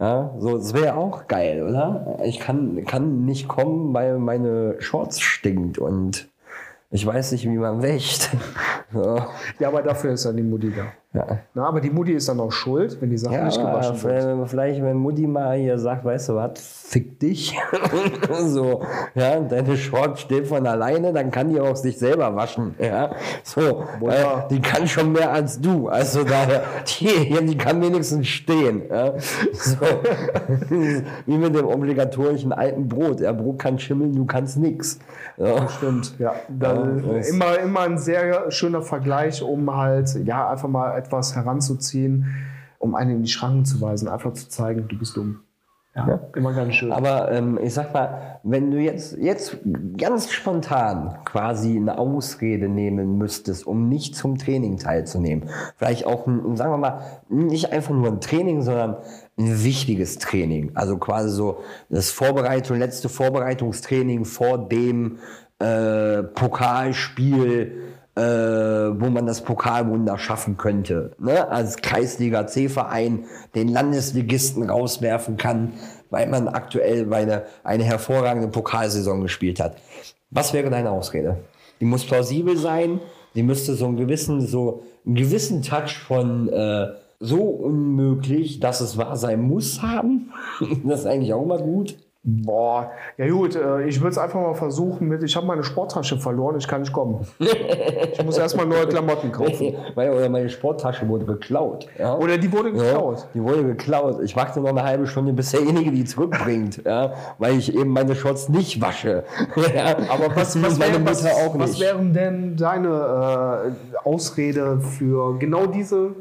ja, so, das wäre auch geil, oder? Ich kann, kann nicht kommen, weil meine Shorts stinkt und ich weiß nicht, wie man wäscht. so. Ja, aber dafür ist ja die Mutti da. Ja. Na, aber die Mutti ist dann auch schuld, wenn die Sachen ja, nicht gewaschen sind. Vielleicht, wenn Mutti mal hier sagt, weißt du was, fick dich. so, ja, deine Shorts steht von alleine, dann kann die auch sich selber waschen. Ja, so, äh, die kann schon mehr als du. Also daher, die, die kann wenigstens stehen. Ja. So. Wie mit dem obligatorischen alten Brot. Ja, Brot kann schimmeln, du kannst nichts. Ja. Stimmt, ja. ja immer, immer ein sehr schöner Vergleich, um halt, ja, einfach mal etwas heranzuziehen, um einen in die Schranken zu weisen, einfach zu zeigen, du bist dumm. Ja, ja. immer ganz schön. Aber ähm, ich sag mal, wenn du jetzt, jetzt ganz spontan quasi eine Ausrede nehmen müsstest, um nicht zum Training teilzunehmen, vielleicht auch, ein, sagen wir mal, nicht einfach nur ein Training, sondern ein wichtiges Training. Also quasi so das Vorbereitung, letzte Vorbereitungstraining vor dem äh, Pokalspiel äh, wo man das Pokalwunder schaffen könnte. Ne? Als Kreisliga C-Verein den Landesligisten rauswerfen kann, weil man aktuell eine, eine hervorragende Pokalsaison gespielt hat. Was wäre deine Ausrede? Die muss plausibel sein, die müsste so einen gewissen, so einen gewissen Touch von äh, so unmöglich, dass es wahr sein muss haben. das ist eigentlich auch mal gut. Boah, ja gut, äh, ich würde es einfach mal versuchen mit, ich habe meine Sporttasche verloren, ich kann nicht kommen. ich muss erstmal neue Klamotten kaufen. oder meine Sporttasche wurde geklaut. Ja? Oder die wurde geklaut. Ja, die wurde geklaut. Ich warte noch eine halbe Stunde, bis derjenige die zurückbringt, ja? weil ich eben meine Shorts nicht wasche. Aber was, was, wär, was, was wären denn deine äh, Ausrede für genau diese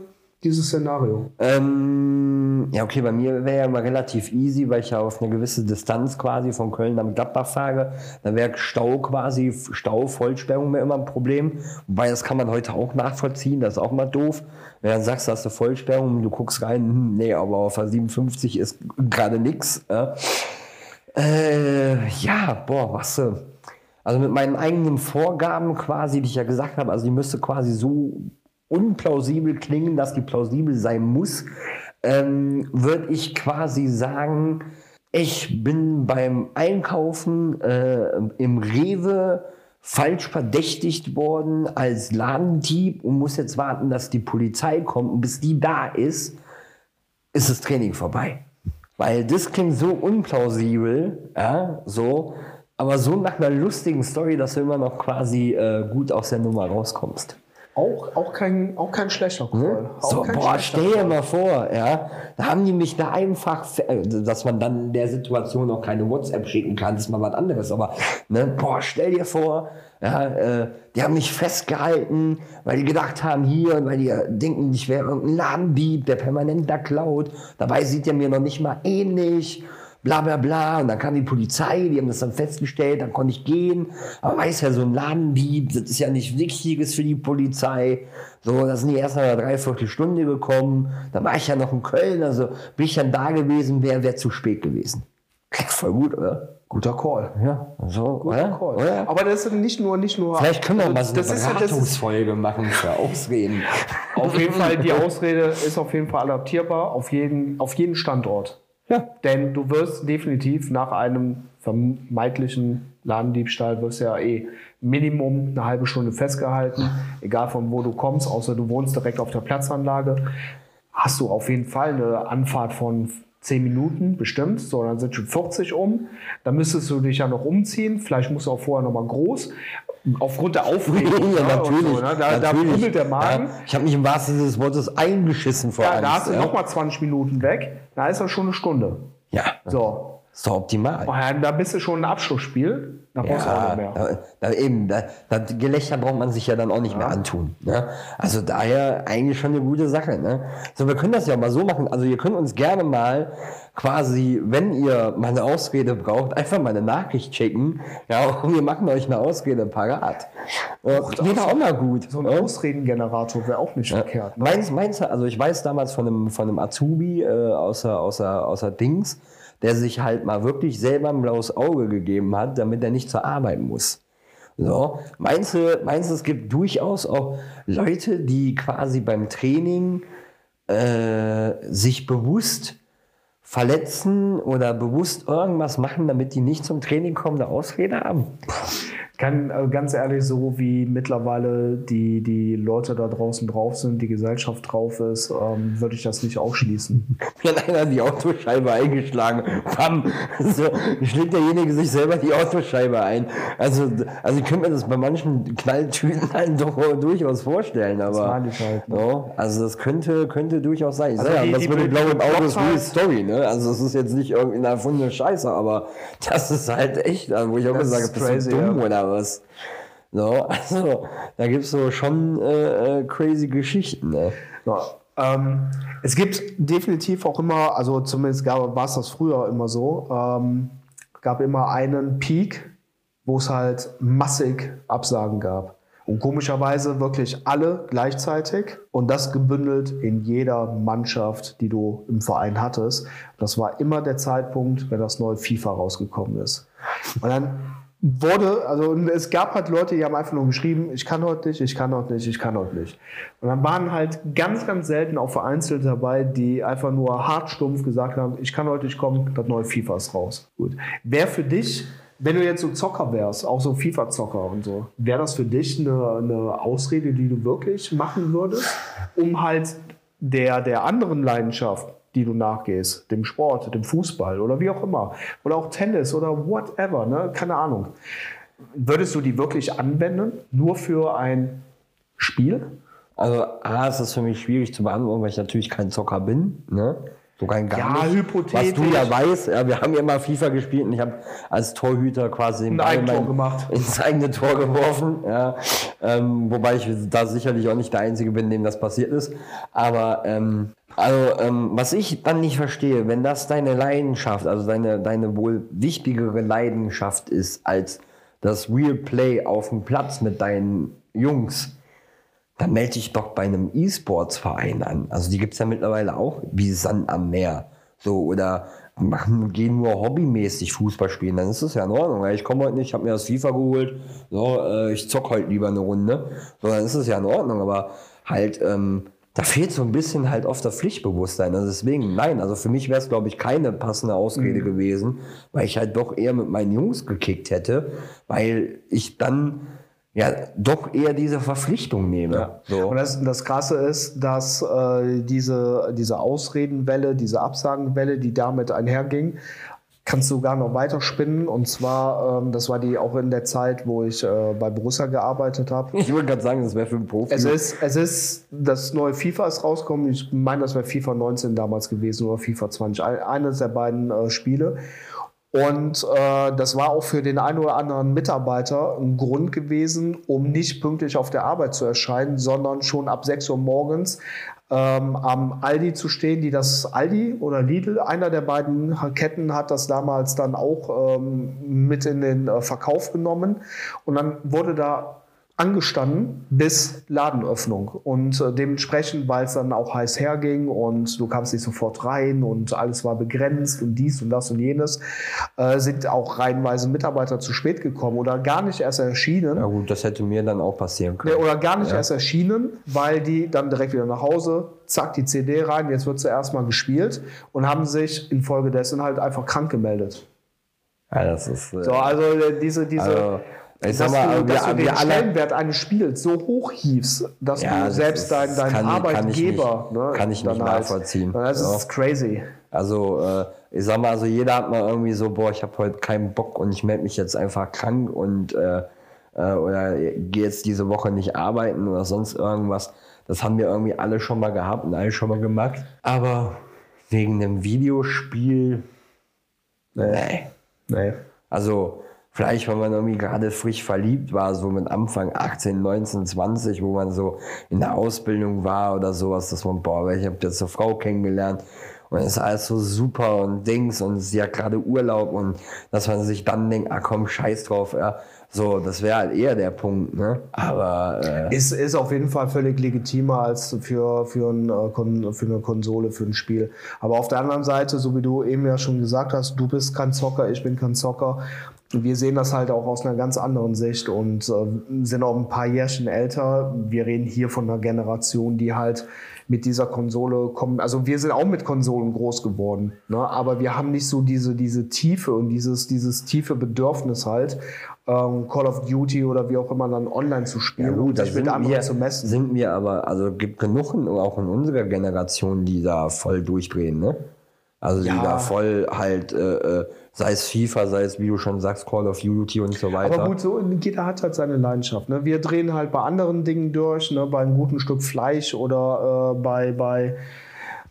dieses Szenario? Ähm, ja, okay, bei mir wäre ja immer relativ easy, weil ich ja auf eine gewisse Distanz quasi von Köln nach Gladbach fahre. Da wäre Stau quasi, Stau, Vollsperrung mir immer ein Problem. Wobei, das kann man heute auch nachvollziehen, das ist auch mal doof. Wenn du sagst, hast du Vollsperrung, du guckst rein, hm, nee, aber auf der 57 ist gerade nichts. Ja. Äh, ja, boah, was du. Also mit meinen eigenen Vorgaben quasi, die ich ja gesagt habe, also die müsste quasi so unplausibel klingen, dass die plausibel sein muss, ähm, würde ich quasi sagen, ich bin beim Einkaufen äh, im Rewe falsch verdächtigt worden als Ladendieb und muss jetzt warten, dass die Polizei kommt und bis die da ist, ist das Training vorbei. Weil das klingt so unplausibel, ja, so, aber so nach einer lustigen Story, dass du immer noch quasi äh, gut aus der Nummer rauskommst. Auch, auch, kein, auch kein schlechter Call. Hm? So, boah, stell dir mal vor, ja, da haben die mich da einfach, äh, dass man dann in der Situation auch keine WhatsApp schicken kann, das ist mal was anderes, aber, ne, boah, stell dir vor, ja, äh, die haben mich festgehalten, weil die gedacht haben, hier, weil die denken, ich wäre irgendein Ladendieb, der permanent da klaut, dabei sieht er mir noch nicht mal ähnlich bla bla bla. Und dann kam die Polizei, die haben das dann festgestellt, dann konnte ich gehen. Aber weiß ja, so ein Ladendieb, das ist ja nicht Wichtiges für die Polizei. So, da sind die erst nach einer Dreiviertelstunde gekommen. Da war ich ja noch in Köln, also bin ich dann da gewesen, wäre wär zu spät gewesen. Voll gut, oder? Guter Call. Ja, so, Guter oder? Call. Oder? Aber das ist nicht nur, nicht nur. Vielleicht können wir mal so eine Beratungsfolge machen für Ausreden. Auf jeden Fall, die Ausrede ist auf jeden Fall adaptierbar auf jeden, auf jeden Standort. Ja. Denn du wirst definitiv nach einem vermeintlichen Ladendiebstahl wirst ja eh Minimum eine halbe Stunde festgehalten, egal von wo du kommst, außer du wohnst direkt auf der Platzanlage. Hast du auf jeden Fall eine Anfahrt von 10 Minuten bestimmt, so dann sind schon 40 um. Dann müsstest du dich ja noch umziehen. Vielleicht musst du auch vorher noch mal groß. Aufgrund der Aufregung. ja, natürlich. So, ne? da, natürlich. da der Magen. Ja, ich habe mich im wahrsten Sinne des Wortes eingeschissen vor Ja, da hast du ja. noch mal 20 Minuten weg. Da ist das schon eine Stunde. Ja. So. Ist doch optimal. Oh ja, da bist du schon ein Abschlussspiel. Da brauchst ja, du auch nicht mehr. Da, da eben, da, das Gelächter braucht man sich ja dann auch nicht ja. mehr antun. Ne? Also daher eigentlich schon eine gute Sache. Ne? So, wir können das ja mal so machen. Also ihr könnt uns gerne mal quasi, wenn ihr mal eine Ausrede braucht, einfach mal eine Nachricht schicken. Ja, und wir machen euch eine Ausrede parat. Och, das wäre auch mal gut. So ein ne? Ausredengenerator wäre auch nicht ja. verkehrt. Ne? Meinst du, also ich weiß damals von einem, von einem Azubi äh, außer, außer, außer Dings, der sich halt mal wirklich selber ein blaues Auge gegeben hat, damit er nicht zur Arbeit muss. So, meinst du, meinst du, es gibt durchaus auch Leute, die quasi beim Training äh, sich bewusst verletzen oder bewusst irgendwas machen, damit die nicht zum Training kommen, eine Ausrede haben? Kann äh, ganz ehrlich, so wie mittlerweile die, die Leute da draußen drauf sind, die Gesellschaft drauf ist, ähm, würde ich das nicht ausschließen. Mir hat einer die Autoscheibe eingeschlagen. Bam! So schlägt derjenige sich selber die Autoscheibe ein. Also, also ich könnte mir das bei manchen Knalltüten halt doch durchaus vorstellen, aber. Das meine ich halt. Ne? No, also das könnte, könnte durchaus sein. Also ja, die, das die, mit dem blauen Auto ist wie Story, ne? Also das ist jetzt nicht irgendeine erfundene Scheiße, aber das ist halt echt, also wo ich auch gesagt habe, das ist dumm ja. oder was. So, also, da gibt es so schon äh, äh, crazy Geschichten. Ne? Ja, ähm, es gibt definitiv auch immer, also zumindest war es das früher immer so, ähm, gab immer einen Peak, wo es halt massig Absagen gab. Und komischerweise wirklich alle gleichzeitig und das gebündelt in jeder Mannschaft, die du im Verein hattest. Das war immer der Zeitpunkt, wenn das neue FIFA rausgekommen ist. Und dann wurde, also es gab halt Leute, die haben einfach nur geschrieben, ich kann heute nicht, ich kann heute nicht, ich kann heute nicht. Und dann waren halt ganz, ganz selten auch vereinzelt dabei, die einfach nur hart stumpf gesagt haben, ich kann heute nicht kommen, das neue FIFA ist raus. Gut. Wer für dich, wenn du jetzt so Zocker wärst, auch so FIFA-Zocker und so, wäre das für dich eine, eine Ausrede, die du wirklich machen würdest, um halt der, der anderen Leidenschaft die du nachgehst, dem Sport, dem Fußball oder wie auch immer. Oder auch Tennis oder whatever, ne? keine Ahnung. Würdest du die wirklich anwenden, nur für ein Spiel? Also, A, ist das für mich schwierig zu beantworten, weil ich natürlich kein Zocker bin. Ne? So kein gar ja, nicht. hypothetisch. Was du ja weißt, ja, wir haben ja mal FIFA gespielt und ich habe als Torhüter quasi ein Eigentor gemacht. ins eigene Tor geworfen. Ja. Ähm, wobei ich da sicherlich auch nicht der Einzige bin, dem das passiert ist. Aber ähm, also, ähm, was ich dann nicht verstehe, wenn das deine Leidenschaft, also deine, deine wohl wichtigere Leidenschaft ist als das Real Play auf dem Platz mit deinen Jungs, dann melde dich doch bei einem E-Sports-Verein an. Also die gibt es ja mittlerweile auch, wie Sand am Meer. So, oder machen, gehen nur hobbymäßig Fußball spielen, dann ist das ja in Ordnung. Ich komme heute nicht, ich habe mir das FIFA geholt, so, äh, ich zock heute lieber eine Runde. So, dann ist es ja in Ordnung. Aber halt, ähm, da fehlt so ein bisschen halt oft das Pflichtbewusstsein. Also deswegen, nein, also für mich wäre es, glaube ich, keine passende Ausrede mhm. gewesen, weil ich halt doch eher mit meinen Jungs gekickt hätte, weil ich dann ja doch eher diese Verpflichtung nehme. Ja. So. Und das, das Krasse ist, dass äh, diese, diese Ausredenwelle, diese Absagenwelle, die damit einherging, kannst du sogar noch weiter spinnen. Und zwar, ähm, das war die auch in der Zeit, wo ich äh, bei Borussia gearbeitet habe. Ich würde gerade sagen, das wäre für einen Profi. Es ist, es ist, das neue FIFA ist rausgekommen. Ich meine, das wäre FIFA 19 damals gewesen oder FIFA 20. Eines der beiden äh, Spiele. Und äh, das war auch für den einen oder anderen Mitarbeiter ein Grund gewesen, um nicht pünktlich auf der Arbeit zu erscheinen, sondern schon ab 6 Uhr morgens ähm, am Aldi zu stehen, die das Aldi oder Lidl, einer der beiden Ketten hat das damals dann auch ähm, mit in den äh, Verkauf genommen. Und dann wurde da angestanden bis Ladenöffnung. Und äh, dementsprechend, weil es dann auch heiß herging und du kamst nicht sofort rein und alles war begrenzt und dies und das und jenes, äh, sind auch reihenweise Mitarbeiter zu spät gekommen oder gar nicht erst erschienen. Ja gut, das hätte mir dann auch passieren können. oder gar nicht ja. erst erschienen, weil die dann direkt wieder nach Hause, zack, die CD rein, jetzt wird sie erstmal gespielt und haben sich infolgedessen halt einfach krank gemeldet. Ja, das ist. Äh, so, also äh, diese, diese. Also ich dass, mal, du, dass wir, du den Stellenwert eines Spiels so hoch hiefst, dass ja, du selbst dein, dein kann, Arbeitgeber kann ich nicht, ne, kann ich nicht nachvollziehen. Das ja. ist crazy. Also äh, ich sag mal, also jeder hat mal irgendwie so, boah, ich habe heute keinen Bock und ich melde mich jetzt einfach krank und äh, äh, oder gehe jetzt diese Woche nicht arbeiten oder sonst irgendwas. Das haben wir irgendwie alle schon mal gehabt und alle schon mal gemacht. Aber wegen einem Videospiel, nee. Nee. Also Vielleicht, wenn man irgendwie gerade frisch verliebt war, so mit Anfang 18, 19, 20, wo man so in der Ausbildung war oder sowas, dass man, boah, ich habe jetzt eine Frau kennengelernt und es ist alles so super und Dings und sie hat gerade Urlaub und dass man sich dann denkt, ah komm, scheiß drauf, ja. So, das wäre halt eher der Punkt, ne? Aber. Äh ist, ist auf jeden Fall völlig legitimer als für, für, ein, äh, für eine Konsole, für ein Spiel. Aber auf der anderen Seite, so wie du eben ja schon gesagt hast, du bist kein Zocker, ich bin kein Zocker wir sehen das halt auch aus einer ganz anderen Sicht und äh, sind auch ein paar Jährchen älter. Wir reden hier von einer Generation, die halt mit dieser Konsole kommen. Also wir sind auch mit Konsolen groß geworden, ne? aber wir haben nicht so diese, diese Tiefe und dieses, dieses tiefe Bedürfnis halt, ähm, Call of Duty oder wie auch immer dann online zu spielen gut, und sich mit anderen wir, zu messen. sind wir aber, also gibt genug in, auch in unserer Generation, die da voll durchdrehen, ne? Also die Ja. da voll halt, äh, äh, sei es FIFA, sei es, wie du schon sagst, Call of Duty und so weiter. Aber gut, so, jeder hat halt seine Leidenschaft. Ne? Wir drehen halt bei anderen Dingen durch, ne? bei einem guten Stück Fleisch oder äh, bei, bei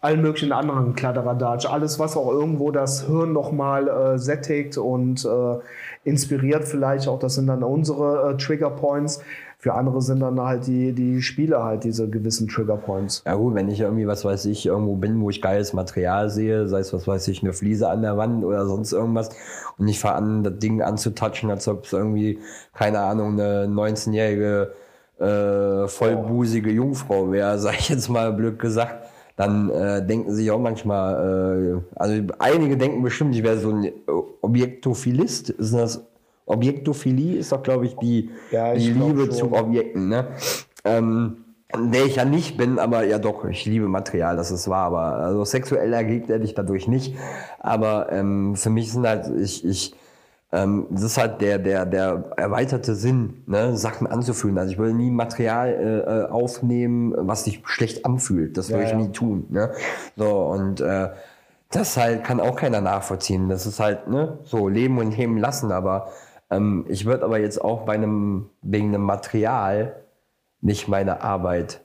allen möglichen anderen Kladderadatsch. Alles, was auch irgendwo das Hirn nochmal äh, sättigt und äh, inspiriert vielleicht auch. Das sind dann unsere äh, Trigger Points. Für andere sind dann halt die, die Spiele halt diese gewissen Trigger Points. Ja gut, wenn ich irgendwie, was weiß ich, irgendwo bin, wo ich geiles Material sehe, sei es, was weiß ich, eine Fliese an der Wand oder sonst irgendwas, und ich fange an, das Ding anzutatschen, als ob es irgendwie, keine Ahnung, eine 19-jährige äh, vollbusige Jungfrau wäre, sag ich jetzt mal blöd gesagt, dann äh, denken sich auch manchmal, äh, also einige denken bestimmt, ich wäre so ein Objektophilist. Ist das Objektophilie ist doch, glaube ich, die, Ja, ich die Liebe schon. zu Objekten, ne? Ähm, der ich ja nicht bin, aber ja doch, ich liebe Material, das ist wahr, aber also sexuell erregt werde ich dadurch nicht. Aber ähm, für mich sind halt, ich, ich, ähm, das ist halt der, der, der erweiterte Sinn, ne, Sachen anzufühlen. Also ich würde nie Material äh, äh, aufnehmen, was sich schlecht anfühlt. Das würde Ja, ich ja. nie tun. Ne? So, und äh, das halt kann auch keiner nachvollziehen. Das ist halt, ne, so leben und leben lassen, aber ähm, ich würde aber jetzt auch bei einem, wegen einem Material nicht meine Arbeit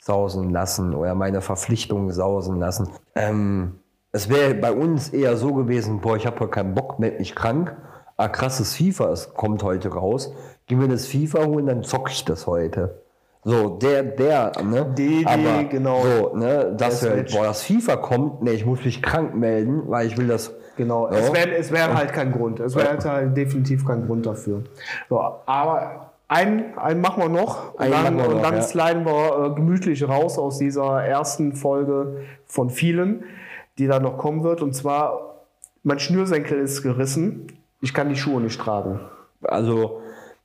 sausen lassen oder meine Verpflichtungen sausen lassen. Ähm, es wäre bei uns eher so gewesen, boah, ich habe heute keinen Bock, meld mich krank. Ah, krasses FIFA, es kommt heute raus. Geh mir das FIFA holen, dann zock ich das heute. So, der, der, ne? Die, die, genau. So, ne, dass wir, boah, das FIFA kommt, ne, ich muss mich krank melden, weil ich will das. Genau, So. es wäre es wär halt kein Grund. Es wäre halt definitiv kein Grund dafür. So, aber einen, einen machen wir noch und dann, wir und noch, dann ja. sliden wir äh, gemütlich raus aus dieser ersten Folge von vielen, die da noch kommen wird. Und zwar, mein Schnürsenkel ist gerissen. Ich kann die Schuhe nicht tragen. Also,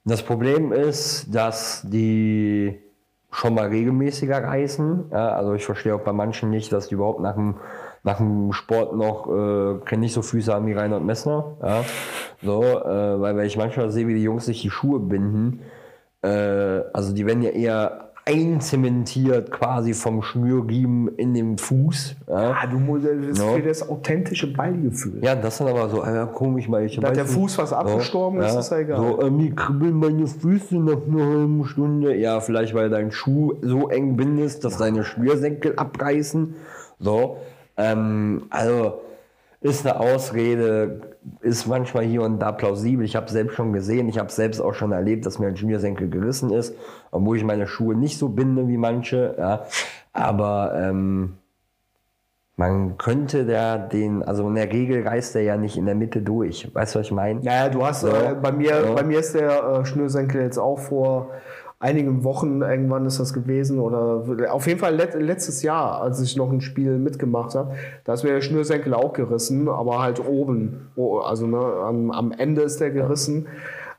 das Problem ist, dass die schon mal regelmäßiger reißen. Ja, also ich verstehe auch bei manchen nicht, dass die überhaupt nach dem, nach dem Sport noch äh, nicht so Füße haben wie Reinhard Messner. Ja, so, äh, weil, weil ich manchmal sehe, wie die Jungs sich die Schuhe binden. Äh, also die werden ja eher einzementiert quasi vom Schnürriemen in dem Fuß. Ja, Ah, du musst, das Ja. fehlt das authentische Ballgefühl. ja das ist aber so äh, komisch, weil ich Da der Fuß fast abgestorben ist, ist ja egal. So, äh, mir kribbeln meine Füße nach einer halben Stunde. Ja, vielleicht weil dein Schuh so eng bindest, dass deine Schnürsenkel abreißen. So, ähm, also ist eine Ausrede, ist manchmal hier und da plausibel. Ich habe selbst schon gesehen, ich habe selbst auch schon erlebt, dass mir ein Schnürsenkel gerissen ist, obwohl ich meine Schuhe nicht so binde wie manche. Ja. Aber ähm, man könnte da den, also in der Regel reißt der ja nicht in der Mitte durch. Weißt du, was ich meine? Naja, du hast Ja. äh, bei mir, Ja. bei mir ist der äh, Schnürsenkel jetzt auch vor einigen Wochen irgendwann ist das gewesen oder auf jeden Fall let, letztes Jahr, als ich noch ein Spiel mitgemacht habe, da ist mir der Schnürsenkel auch gerissen, aber halt oben, also ne, am, am Ende ist der gerissen.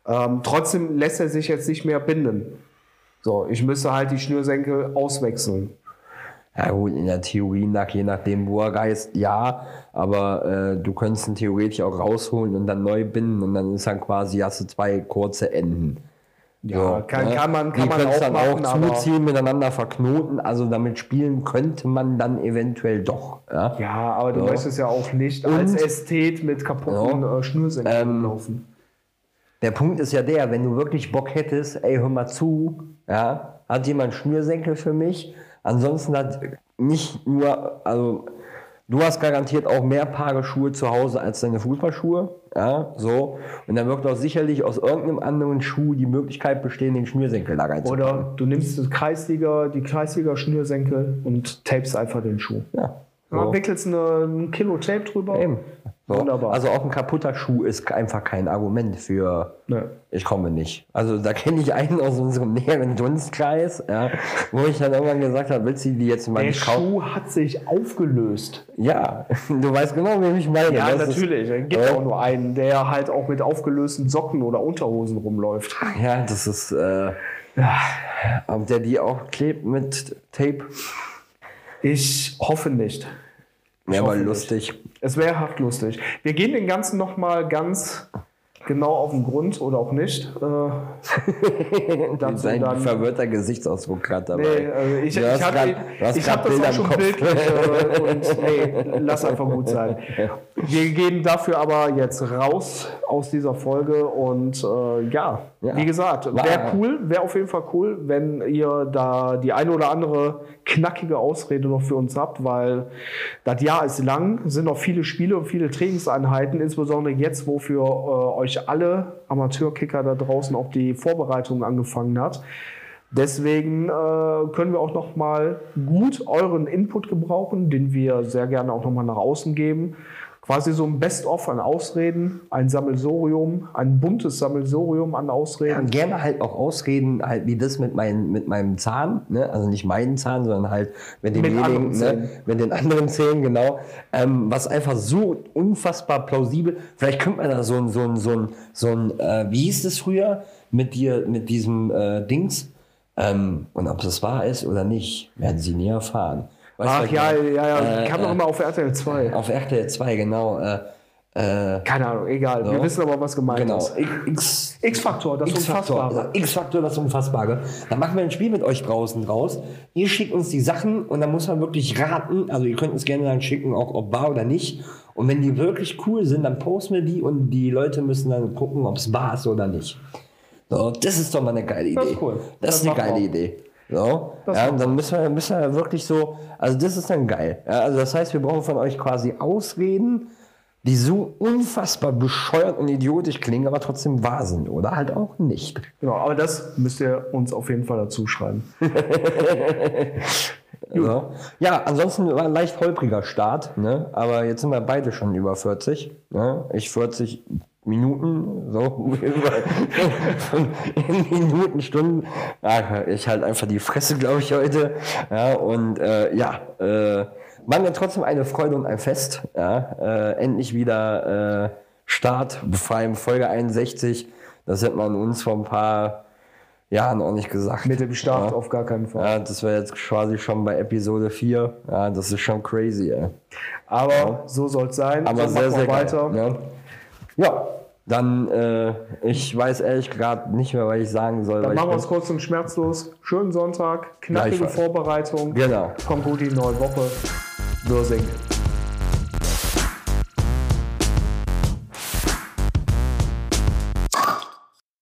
Ähm, trotzdem lässt er sich jetzt nicht mehr binden. So, ich müsste halt die Schnürsenkel auswechseln. Ja gut, in der Theorie nach, je nachdem, wo er reist, ja, aber äh, du könntest ihn theoretisch auch rausholen und dann neu binden und dann ist dann quasi, hast du zwei kurze Enden. Ja, kann- kann man- kann Die man auch dann machen, auch zuziehen, miteinander verknoten, also damit spielen könnte man dann eventuell doch. Ja? Ja, aber du Ja. möchtest ja auch nicht Und- als Ästhet mit kaputten Ja. äh, Schnürsenkeln Ähm, laufen. Der Punkt ist ja der, wenn du wirklich Bock hättest, ey, hör mal zu, ja, hat jemand Schnürsenkel für mich? Ansonsten hat nicht nur, also du hast garantiert auch mehr Paare Schuhe zu Hause als deine Fußballschuhe, ja, so. Und dann wird auch sicherlich aus irgendeinem anderen Schuh die Möglichkeit bestehen, den Schnürsenkel da reinzupacken. Oder du nimmst das Kreisliga, die Kreisliga-Schnürsenkel und tapest einfach den Schuh. Ja, Ja, so. wickelst eine, ein Kilo Tape drüber. Eben. So. Wunderbar. Also auch ein kaputter Schuh ist einfach kein Argument für Ne. ich komme nicht. Also da kenne ich einen aus unserem näheren Dunstkreis, ja, wo ich dann irgendwann gesagt habe, willst du die jetzt mal Der nicht kaufen? Schuh hat sich aufgelöst. Ja, du weißt genau, wie ich meine. Ja, Das natürlich. Es gibt Ja. auch nur einen, der halt auch mit aufgelösten Socken oder Unterhosen rumläuft. Ja, das ist, äh, ob der die auch klebt mit Tape. Ich hoffe nicht. Ich Wäre aber nicht. lustig. Es wäre hart lustig. Wir gehen den Ganzen nochmal ganz genau auf den Grund oder auch nicht. Äh, Sein dann- verwirrter Gesichtsausdruck gerade dabei. Nee, also ich, ich habe hab das auch schon Kopf. bildlich äh, und nee, lass einfach gut sein. Wir gehen dafür aber jetzt raus aus dieser Folge und äh, ja, Ja. wie gesagt, wäre cool, wäre auf jeden Fall cool, wenn ihr da die eine oder andere knackige Ausrede noch für uns habt, weil das Jahr ist lang, sind noch viele Spiele und viele Trainingseinheiten, insbesondere jetzt, wo für äh, euch alle Amateurkicker da draußen auch die Vorbereitung angefangen hat. Deswegen äh, können wir auch noch mal gut euren Input gebrauchen, den wir sehr gerne auch noch mal nach außen geben. Quasi so ein Best-of an Ausreden, ein Sammelsorium, ein buntes Sammelsorium an Ausreden. Und gerne halt auch Ausreden, halt wie das mit, mein, mit meinem Zahn, ne? also nicht meinen Zahn, sondern halt mit Zähnen. ne? mit den anderen Zähnen, genau. Ähm, was einfach so unfassbar plausibel, vielleicht könnte man da so ein, so ein, so ein, so ein äh, wie hieß das früher, mit dir, mit diesem äh, Dings, ähm, und ob das wahr ist oder nicht, werden sie nie erfahren. Du, Ach ja, ja, ja, Äh, kam doch immer auf RTL 2. Auf RTL 2, genau. Äh, äh, Keine Ahnung, egal. Wir So. wissen aber, was gemeint genau. ist. X, X-Faktor, das Unfassbare. X-Faktor, das Unfassbare. Dann machen wir ein Spiel mit euch draußen raus. Ihr schickt uns die Sachen und dann muss man wirklich raten. Also ihr könnt uns gerne dann schicken, auch ob wahr oder nicht. Und wenn die wirklich cool sind, dann posten wir die und die Leute müssen dann gucken, ob es wahr ist oder nicht. So, das ist doch mal eine geile Idee. Das ist cool. Das, Das ist eine geile wir. Idee. So, Das ja, dann müssen wir, müssen wir wirklich so, also das ist dann geil. Ja, also das heißt, wir brauchen von euch quasi Ausreden, die so unfassbar bescheuert und idiotisch klingen, aber trotzdem wahr sind oder halt auch nicht. Genau, aber das müsst ihr uns auf jeden Fall dazu schreiben. So. Ja, ansonsten war ein leicht holpriger Start, ne? aber jetzt sind wir beide schon über 40. Ne? Ich 40 Minuten, so in Minuten, Stunden. Ja, ich halt einfach die Fresse, glaube ich, heute. Ja, und äh, ja, äh, war mir trotzdem eine Freude und ein Fest. Ja? Äh, endlich wieder äh, Start, vor allem Folge 61. Das hätte man uns vor ein paar Jahren auch nicht gesagt. Mit dem Start Ja. auf gar keinen Fall. Ja, das wäre jetzt quasi schon bei Episode 4. Ja, das ist schon crazy, ey. Aber so soll es sein. Aber so sehr, sehr weiter. geil. Ja. Ja, dann, äh, ich weiß ehrlich gerade nicht mehr, was ich sagen soll. Dann machen wir es kurz und schmerzlos. Schönen Sonntag, knackige. Vorbereitung. Genau. Kommt gut in die neue Woche. Würsing.